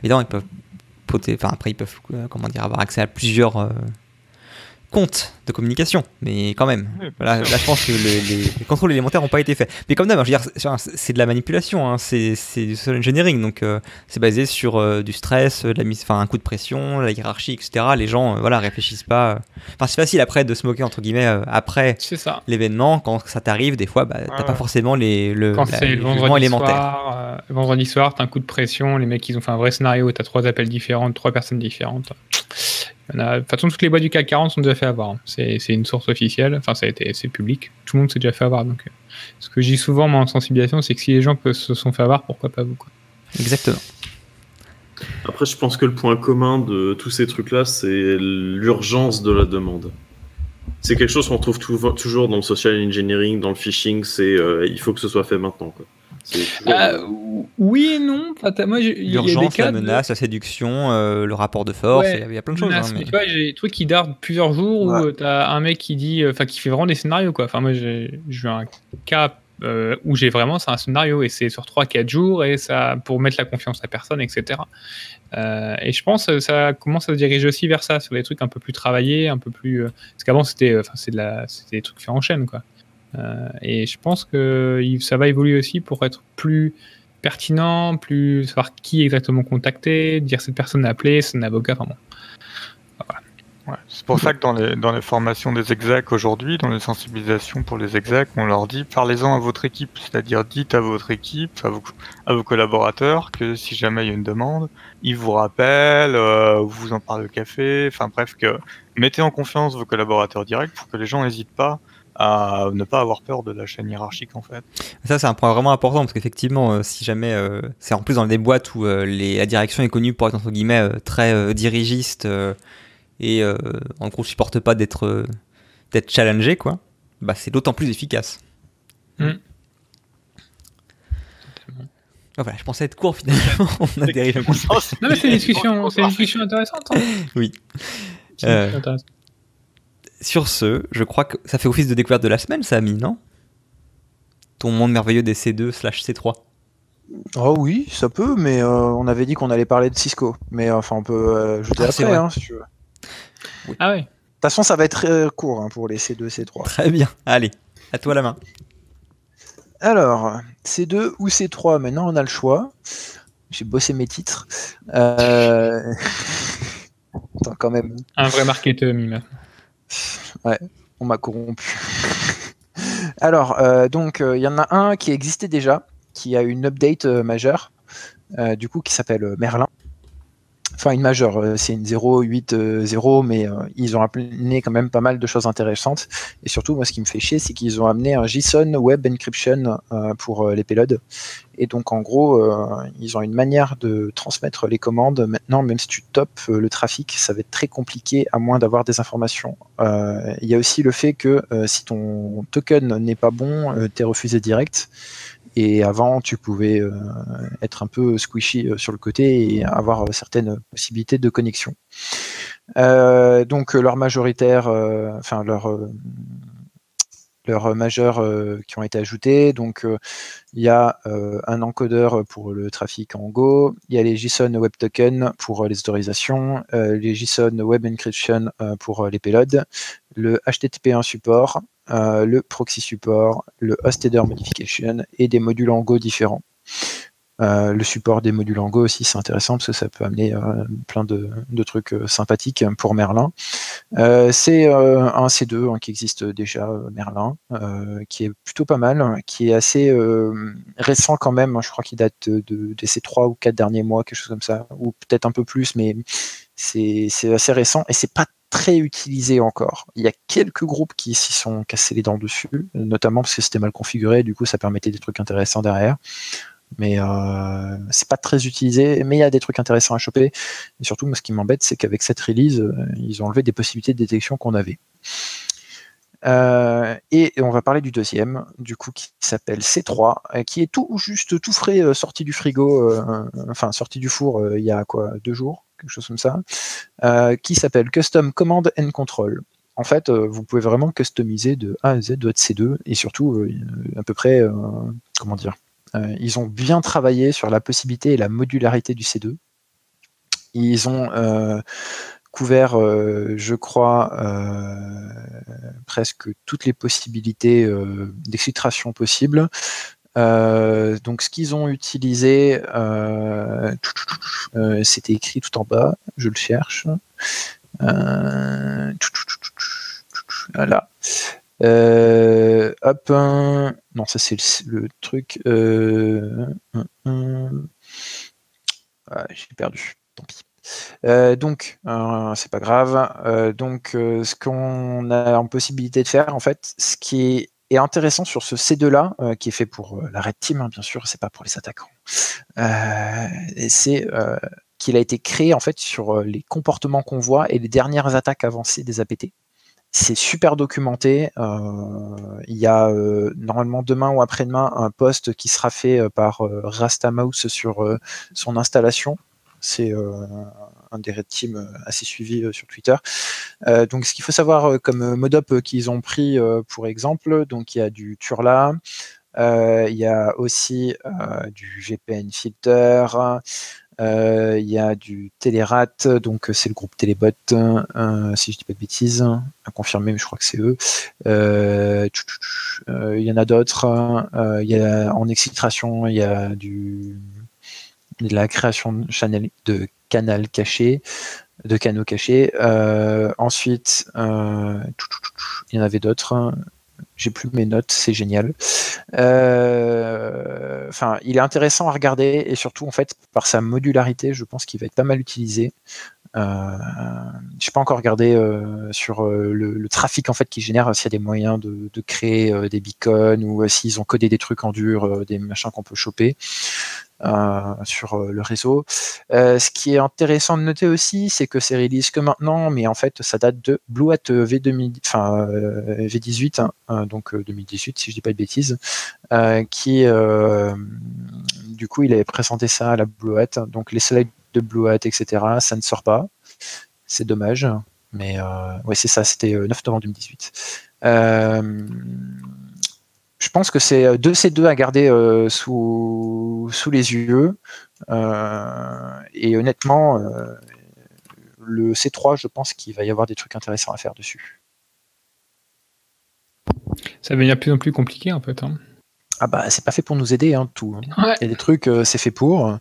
Évidemment, ils peuvent poter, enfin après ils peuvent, euh, comment dire, avoir accès à plusieurs euh, compte de communication, mais quand même. là, je pense que les, contrôles élémentaires n'ont pas été faits. Mais comme d'hab, c'est de la manipulation, hein, c'est du social engineering, donc euh, c'est basé sur euh, du stress, la mise, un coup de pression, la hiérarchie, etc. Les gens, euh, voilà, réfléchissent pas. Enfin, c'est facile après de se moquer entre guillemets après l'événement, quand ça t'arrive, des fois, bah, t'as pas forcément les le. Quand c'est le vendredi soir, vendredi soir, t'as un coup de pression, les mecs ils ont fait un vrai scénario, t'as trois appels différents, trois personnes différentes. De toute façon, toutes les boîtes du CAC 40 sont déjà fait avoir. Hein. C'est une source officielle, enfin, ça a été, c'est public. Tout le monde s'est déjà fait avoir. Donc, euh, ce que je dis souvent, moi, en sensibilisation, c'est que si les gens se sont fait avoir, pourquoi pas vous quoi. Exactement. Après, je pense que le point commun de tous ces trucs-là, c'est l'urgence de la demande. C'est quelque chose qu'on trouve toujours dans le social engineering, dans le phishing, c'est euh, il faut que ce soit fait maintenant. Quoi. Euh, oui et non. moi, L'urgence, la menace, la séduction, euh, le rapport de force, il y, a plein de choses. Hein, mais... tu vois, j'ai des trucs qui dardent plusieurs jours où tu as un mec qui dit, enfin, qui fait vraiment des scénarios, quoi. Enfin, moi, j'ai eu un cas euh, où j'ai vraiment, c'est un scénario et c'est sur 3-4 jours et ça, pour mettre la confiance à personne, etc. et je pense que ça commence à se diriger aussi vers ça, sur des trucs un peu plus travaillés, un peu plus. parce qu'avant, c'était enfin, c'est de la, des trucs faits en chaîne, quoi. Euh, et je pense que ça va évoluer aussi pour être plus pertinent, plus savoir qui exactement contacter, dire cette personne à appeler, son avocat, vraiment. c'est pour ça que dans les, dans les formations des execs aujourd'hui, dans les sensibilisations pour les execs, on leur dit parlez-en à votre équipe, c'est-à-dire dites à votre équipe, à vos, collaborateurs que si jamais il y a une demande, ils vous rappellent, euh, vous en parlez au café, enfin bref, que mettez en confiance vos collaborateurs directs pour que les gens n'hésitent pas à ne pas avoir peur de la chaîne hiérarchique en fait. Ça c'est un point vraiment important parce qu'effectivement euh, si jamais euh, c'est en plus dans des boîtes où euh, les, la direction est connue pour être entre guillemets très dirigiste et en gros supporte pas d'être d'être challengé quoi, bah c'est d'autant plus efficace. Mm. Ah, voilà, je pensais être court finalement. <laughs> On a dérivé un petit peu. Non, mais c'est une discussion, c'est une discussion intéressante. hein. Oui. C'est une Euh, discussion intéressante. Sur ce, je crois que ça fait office de découverte de la semaine, ça, Ami, non? Ton monde merveilleux des C2 slash C3. Oh oui, ça peut, mais euh, on avait dit qu'on allait parler de Cisco. Mais euh, enfin, on peut euh, ajouter Ah, c'est après, hein, si tu veux. De Ah ouais. toute façon, ça va être très court hein, pour les C2, C3. Très bien. Allez, à toi la main. Alors, C2 ou C3, maintenant on a le choix. J'ai bossé mes titres. Euh... <laughs> Attends, quand même, Un vrai marketeur, Mima. On m'a corrompu. <laughs> Alors, euh, donc, il y en a un qui existait déjà, qui a une update euh, majeure, euh, du coup, qui s'appelle euh, Merlin. Enfin, une majeure, euh, c'est une 0.8.0, mais euh, ils ont amené quand même pas mal de choses intéressantes. Et surtout, moi, ce qui me fait chier, c'est qu'ils ont amené un JSON Web Encryption euh, pour les payloads. Et donc, en gros, ils ont une manière de transmettre les commandes. Maintenant, même si tu topes le trafic, ça va être très compliqué à moins d'avoir des informations. Il y a aussi le fait que si ton token n'est pas bon, t'es refusé direct. Et avant, tu pouvais euh, être un peu squishy euh, sur le côté et avoir euh, certaines possibilités de connexion. Donc, leur majoritaire, enfin, leur, leurs majeurs qui ont été ajoutés. Donc, il y a un encodeur pour le trafic en Go, il y a les JSON Web Token pour les autorisations, les JSON Web Encryption pour les payloads, le HTTP1 support, euh, le proxy support, le host header modification et des modules en Go différents. Euh, le support des modules en Go aussi, c'est intéressant parce que ça peut amener euh, plein de, trucs sympathiques pour Merlin. C'est un C2 hein, qui existe déjà, Merlin, qui est plutôt pas mal, qui est assez récent quand même. hein, je crois qu'il date de, ces trois ou quatre derniers mois, quelque chose comme ça, ou peut-être un peu plus, mais c'est assez récent et c'est pas très utilisé encore. Il y a quelques groupes qui s'y sont cassés les dents dessus, notamment parce que c'était mal configuré, du coup ça permettait des trucs intéressants derrière. Mais euh, c'est pas très utilisé, mais il y a des trucs intéressants à choper. Et surtout, moi, ce qui m'embête, c'est qu'avec cette release, euh, ils ont enlevé des possibilités de détection qu'on avait. Euh, et on va parler du deuxième, du coup, qui s'appelle C3, euh, qui est tout juste tout frais, sorti du frigo, enfin sorti du four il y a quoi, deux jours, quelque chose comme ça, euh, qui s'appelle Custom Command and Control. En fait, euh, vous pouvez vraiment customiser de A à Z votre C2 et surtout euh, à peu près, comment dire, ils ont bien travaillé sur la possibilité et la modularité du C2. Ils ont couvert, je crois, presque toutes les possibilités d'exfiltration possibles. Euh, donc, ce qu'ils ont utilisé, euh, euh, c'était écrit tout en bas. Je le cherche. Voilà. Hop, non, ça c'est le, truc. Ah, J'ai perdu. Tant pis. Donc, euh, c'est pas grave. Donc, ce qu'on a en possibilité de faire, en fait, ce qui est, est intéressant sur ce C2 là, euh, qui est fait pour euh, la Red Team, hein, bien sûr, c'est pas pour les attaquants. Euh, et c'est qu'il a été créé en fait sur les comportements qu'on voit et les dernières attaques avancées des APT. C'est super documenté. Il y a normalement demain ou après-demain un post qui sera fait par Rastamouse sur son installation. C'est un des Red Team euh, assez suivi euh, sur Twitter. Euh, donc, ce qu'il faut savoir comme mode-up qu'ils ont pris, pour exemple, donc il y a du Turla, il y a aussi du VPN filter, il y a du Telerat, donc c'est le groupe Telebot, euh, si je dis pas de bêtises, à confirmer, mais je crois que c'est eux. Il y en a d'autres. il y a en exfiltration, il y a de la création de, channel, de canal caché, de canaux cachés. Euh, ensuite, euh, il y en avait d'autres. J'ai plus mes notes, c'est génial. Euh, Enfin, il est intéressant à regarder et surtout en fait par sa modularité, je pense qu'il va être pas mal utilisé. Euh, je n'ai pas encore regardé euh, sur euh, le, trafic en fait qui génère s'il y a des moyens de, créer des beacons ou s'ils ont codé des trucs en dur, des machins qu'on peut choper. Sur le réseau. Ce qui est intéressant de noter aussi, c'est que c'est release que maintenant, mais en fait, ça date de Blue Hat V2000, enfin V18, hein, donc 2018 si je dis pas de bêtises, qui du coup, il avait présenté ça à la Blue Hat, donc les slides de Blue Hat, etc. Ça ne sort pas. C'est dommage. Mais euh, ouais, c'est ça, c'était 9 novembre 2018. Euh, je pense que c'est deux C2 à garder euh, sous, sous les yeux. Euh, et honnêtement, euh, le C3, je pense qu'il va y avoir des trucs intéressants à faire dessus. Ça devient de plus en plus compliqué en fait. Hein. Ah bah c'est pas fait pour nous aider, hein, tout. Hein. Ouais. Il y a des trucs, euh, c'est fait pour.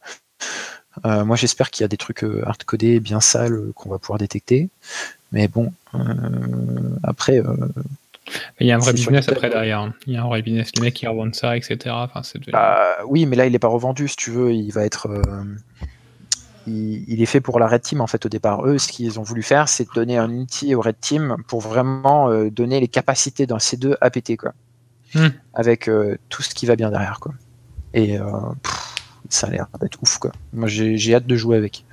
Euh, moi j'espère qu'il y a des trucs euh, hard-codés bien sales euh, qu'on va pouvoir détecter. Mais bon, euh, après, Il y a un vrai business après derrière. hein. Il y a un vrai business. Les mecs qui revendent ça, etc. Enfin, bah, oui, mais là il est pas revendu, si tu veux, il va être. il, il est fait pour la Red Team en fait au départ. Eux, ce qu'ils ont voulu faire, c'est donner un outil au Red Team pour vraiment euh, donner les capacités d'un C2 à péter, quoi. Hmm. Avec euh, tout ce qui va bien derrière, quoi. Et euh, pff, ça a l'air d'être ouf, quoi. Moi j'ai j'ai hâte de jouer avec.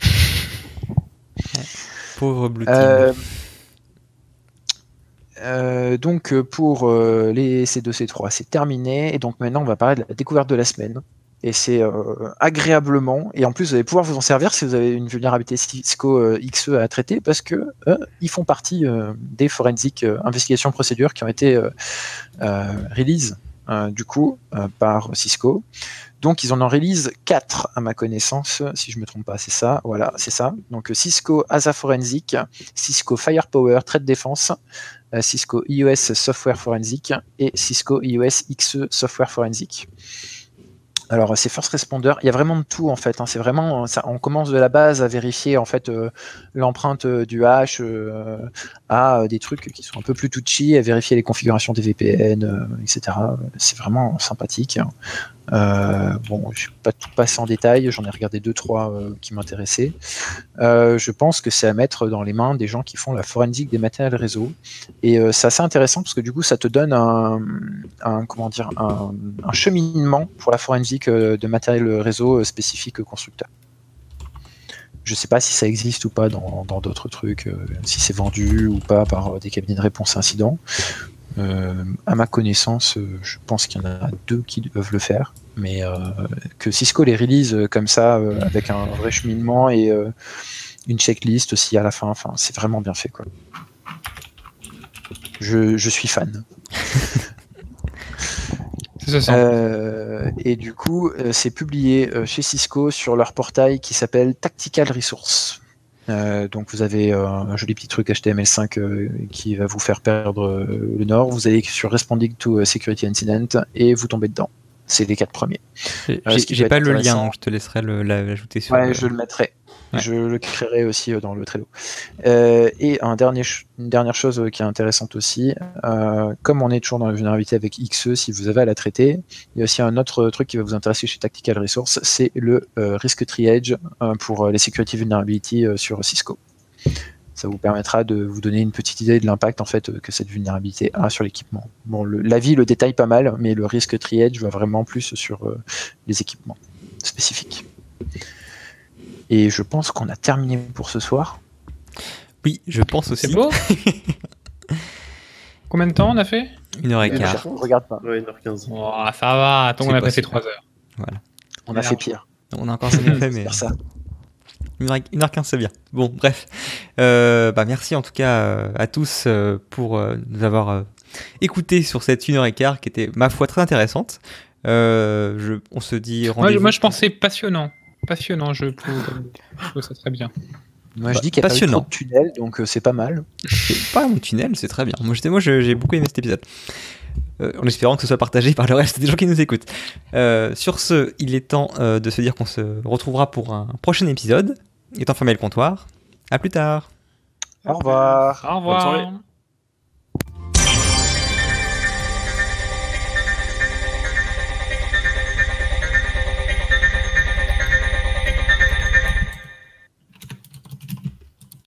<laughs> Pauvre Blue Team. Euh, euh, donc euh, pour euh, les C2, C3, c'est terminé. Et donc maintenant, on va parler de la découverte de la semaine. Et c'est euh, agréablement. Et en plus, vous allez pouvoir vous en servir si vous avez une vulnérabilité Cisco XE à traiter, parce que ils font partie des forensic investigations procédures qui ont été release du coup par Cisco. Donc ils en ont release 4 à ma connaissance, si je me trompe pas, c'est ça. Voilà, c'est ça. Donc euh, Cisco Asa Forensic, Cisco Firepower Trade Defense, euh, Cisco iOS Software Forensic et Cisco iOS XE Software Forensic. Alors c'est first responder, il y a vraiment de tout en fait. hein. C'est vraiment, on commence de la base à vérifier en fait euh, l'empreinte du hash à des trucs qui sont un peu plus touchy, à vérifier les configurations des VPN, etc. C'est vraiment sympathique. Euh, bon, je ne vais pas tout passer en détail, j'en ai regardé deux trois euh, qui m'intéressaient. Euh, je pense que c'est à mettre dans les mains des gens qui font la forensique des matériels réseau. Et c'est assez intéressant parce que du coup, ça te donne un, cheminement pour la forensique de matériel réseau spécifique constructeur. Je sais pas si ça existe ou pas dans d'autres trucs, si c'est vendu ou pas par des cabinets de réponse à incidents. Euh, à ma connaissance, euh, je pense qu'il y en a deux qui peuvent le faire, mais euh, que Cisco les release comme ça, avec un vrai cheminement et une checklist aussi à la fin, enfin, c'est vraiment bien fait. Quoi. Je, je suis fan. <laughs> Euh, et du coup, euh, c'est publié euh, chez Cisco sur leur portail qui s'appelle Tactical Resource. Euh, donc vous avez euh, un joli petit truc HTML5 euh, qui va vous faire perdre le nord. Vous allez sur Responding to Security Incident et vous tombez dedans. C'est les quatre premiers. J'ai pas le lien, je te laisserai l'ajouter sur. Ouais, le- je le mettrai. Je le créerai aussi euh, dans le Trello. Euh, et une dernière chose euh, qui est intéressante aussi, comme on est toujours dans la vulnérabilité avec XE, si vous avez à la traiter, il y a aussi un autre truc qui va vous intéresser chez Tactical Resource, c'est le euh, Risk Triage pour les Security Vulnerability sur Cisco. Ça vous permettra de vous donner une petite idée de l'impact en fait que cette vulnérabilité a sur l'équipement. Bon, le- l'avis le détaille pas mal, mais le Risk Triage va vraiment plus sur les équipements spécifiques. Et je pense qu'on a terminé pour ce soir. Oui, je pense aussi. C'est beau <laughs> Combien de temps on a fait? Une heure et quart. je regarde pas. Ouais, 1h15. oh, Ça va, attends, on a pas passé. 3 heures. On a fait pire. On a encore <laughs> fait, mais Faire ça. 1h15 c'est bien. Bon, bref. Euh, bah, merci en tout cas euh, à tous euh, pour nous avoir écoutés sur cette 1h15 qui était, ma foi, très intéressante. Euh, je, on se dit rendez-vous. moi, je pensais passionnant. Passionnant, je trouve, je trouve ça très bien. Moi, je Bah, dis qu'il n'y a pas eu trop passionnant. de tunnels, donc euh, c'est pas mal. <laughs> Pas un tunnel, c'est très bien. Moi, j'ai beaucoup aimé cet épisode. Euh, en espérant que ce soit partagé par le reste des gens qui nous écoutent. Euh, sur ce, il est temps euh, de se dire qu'on se retrouvera pour un prochain épisode. Étant fermé le comptoir. À plus tard. Au revoir. Au revoir.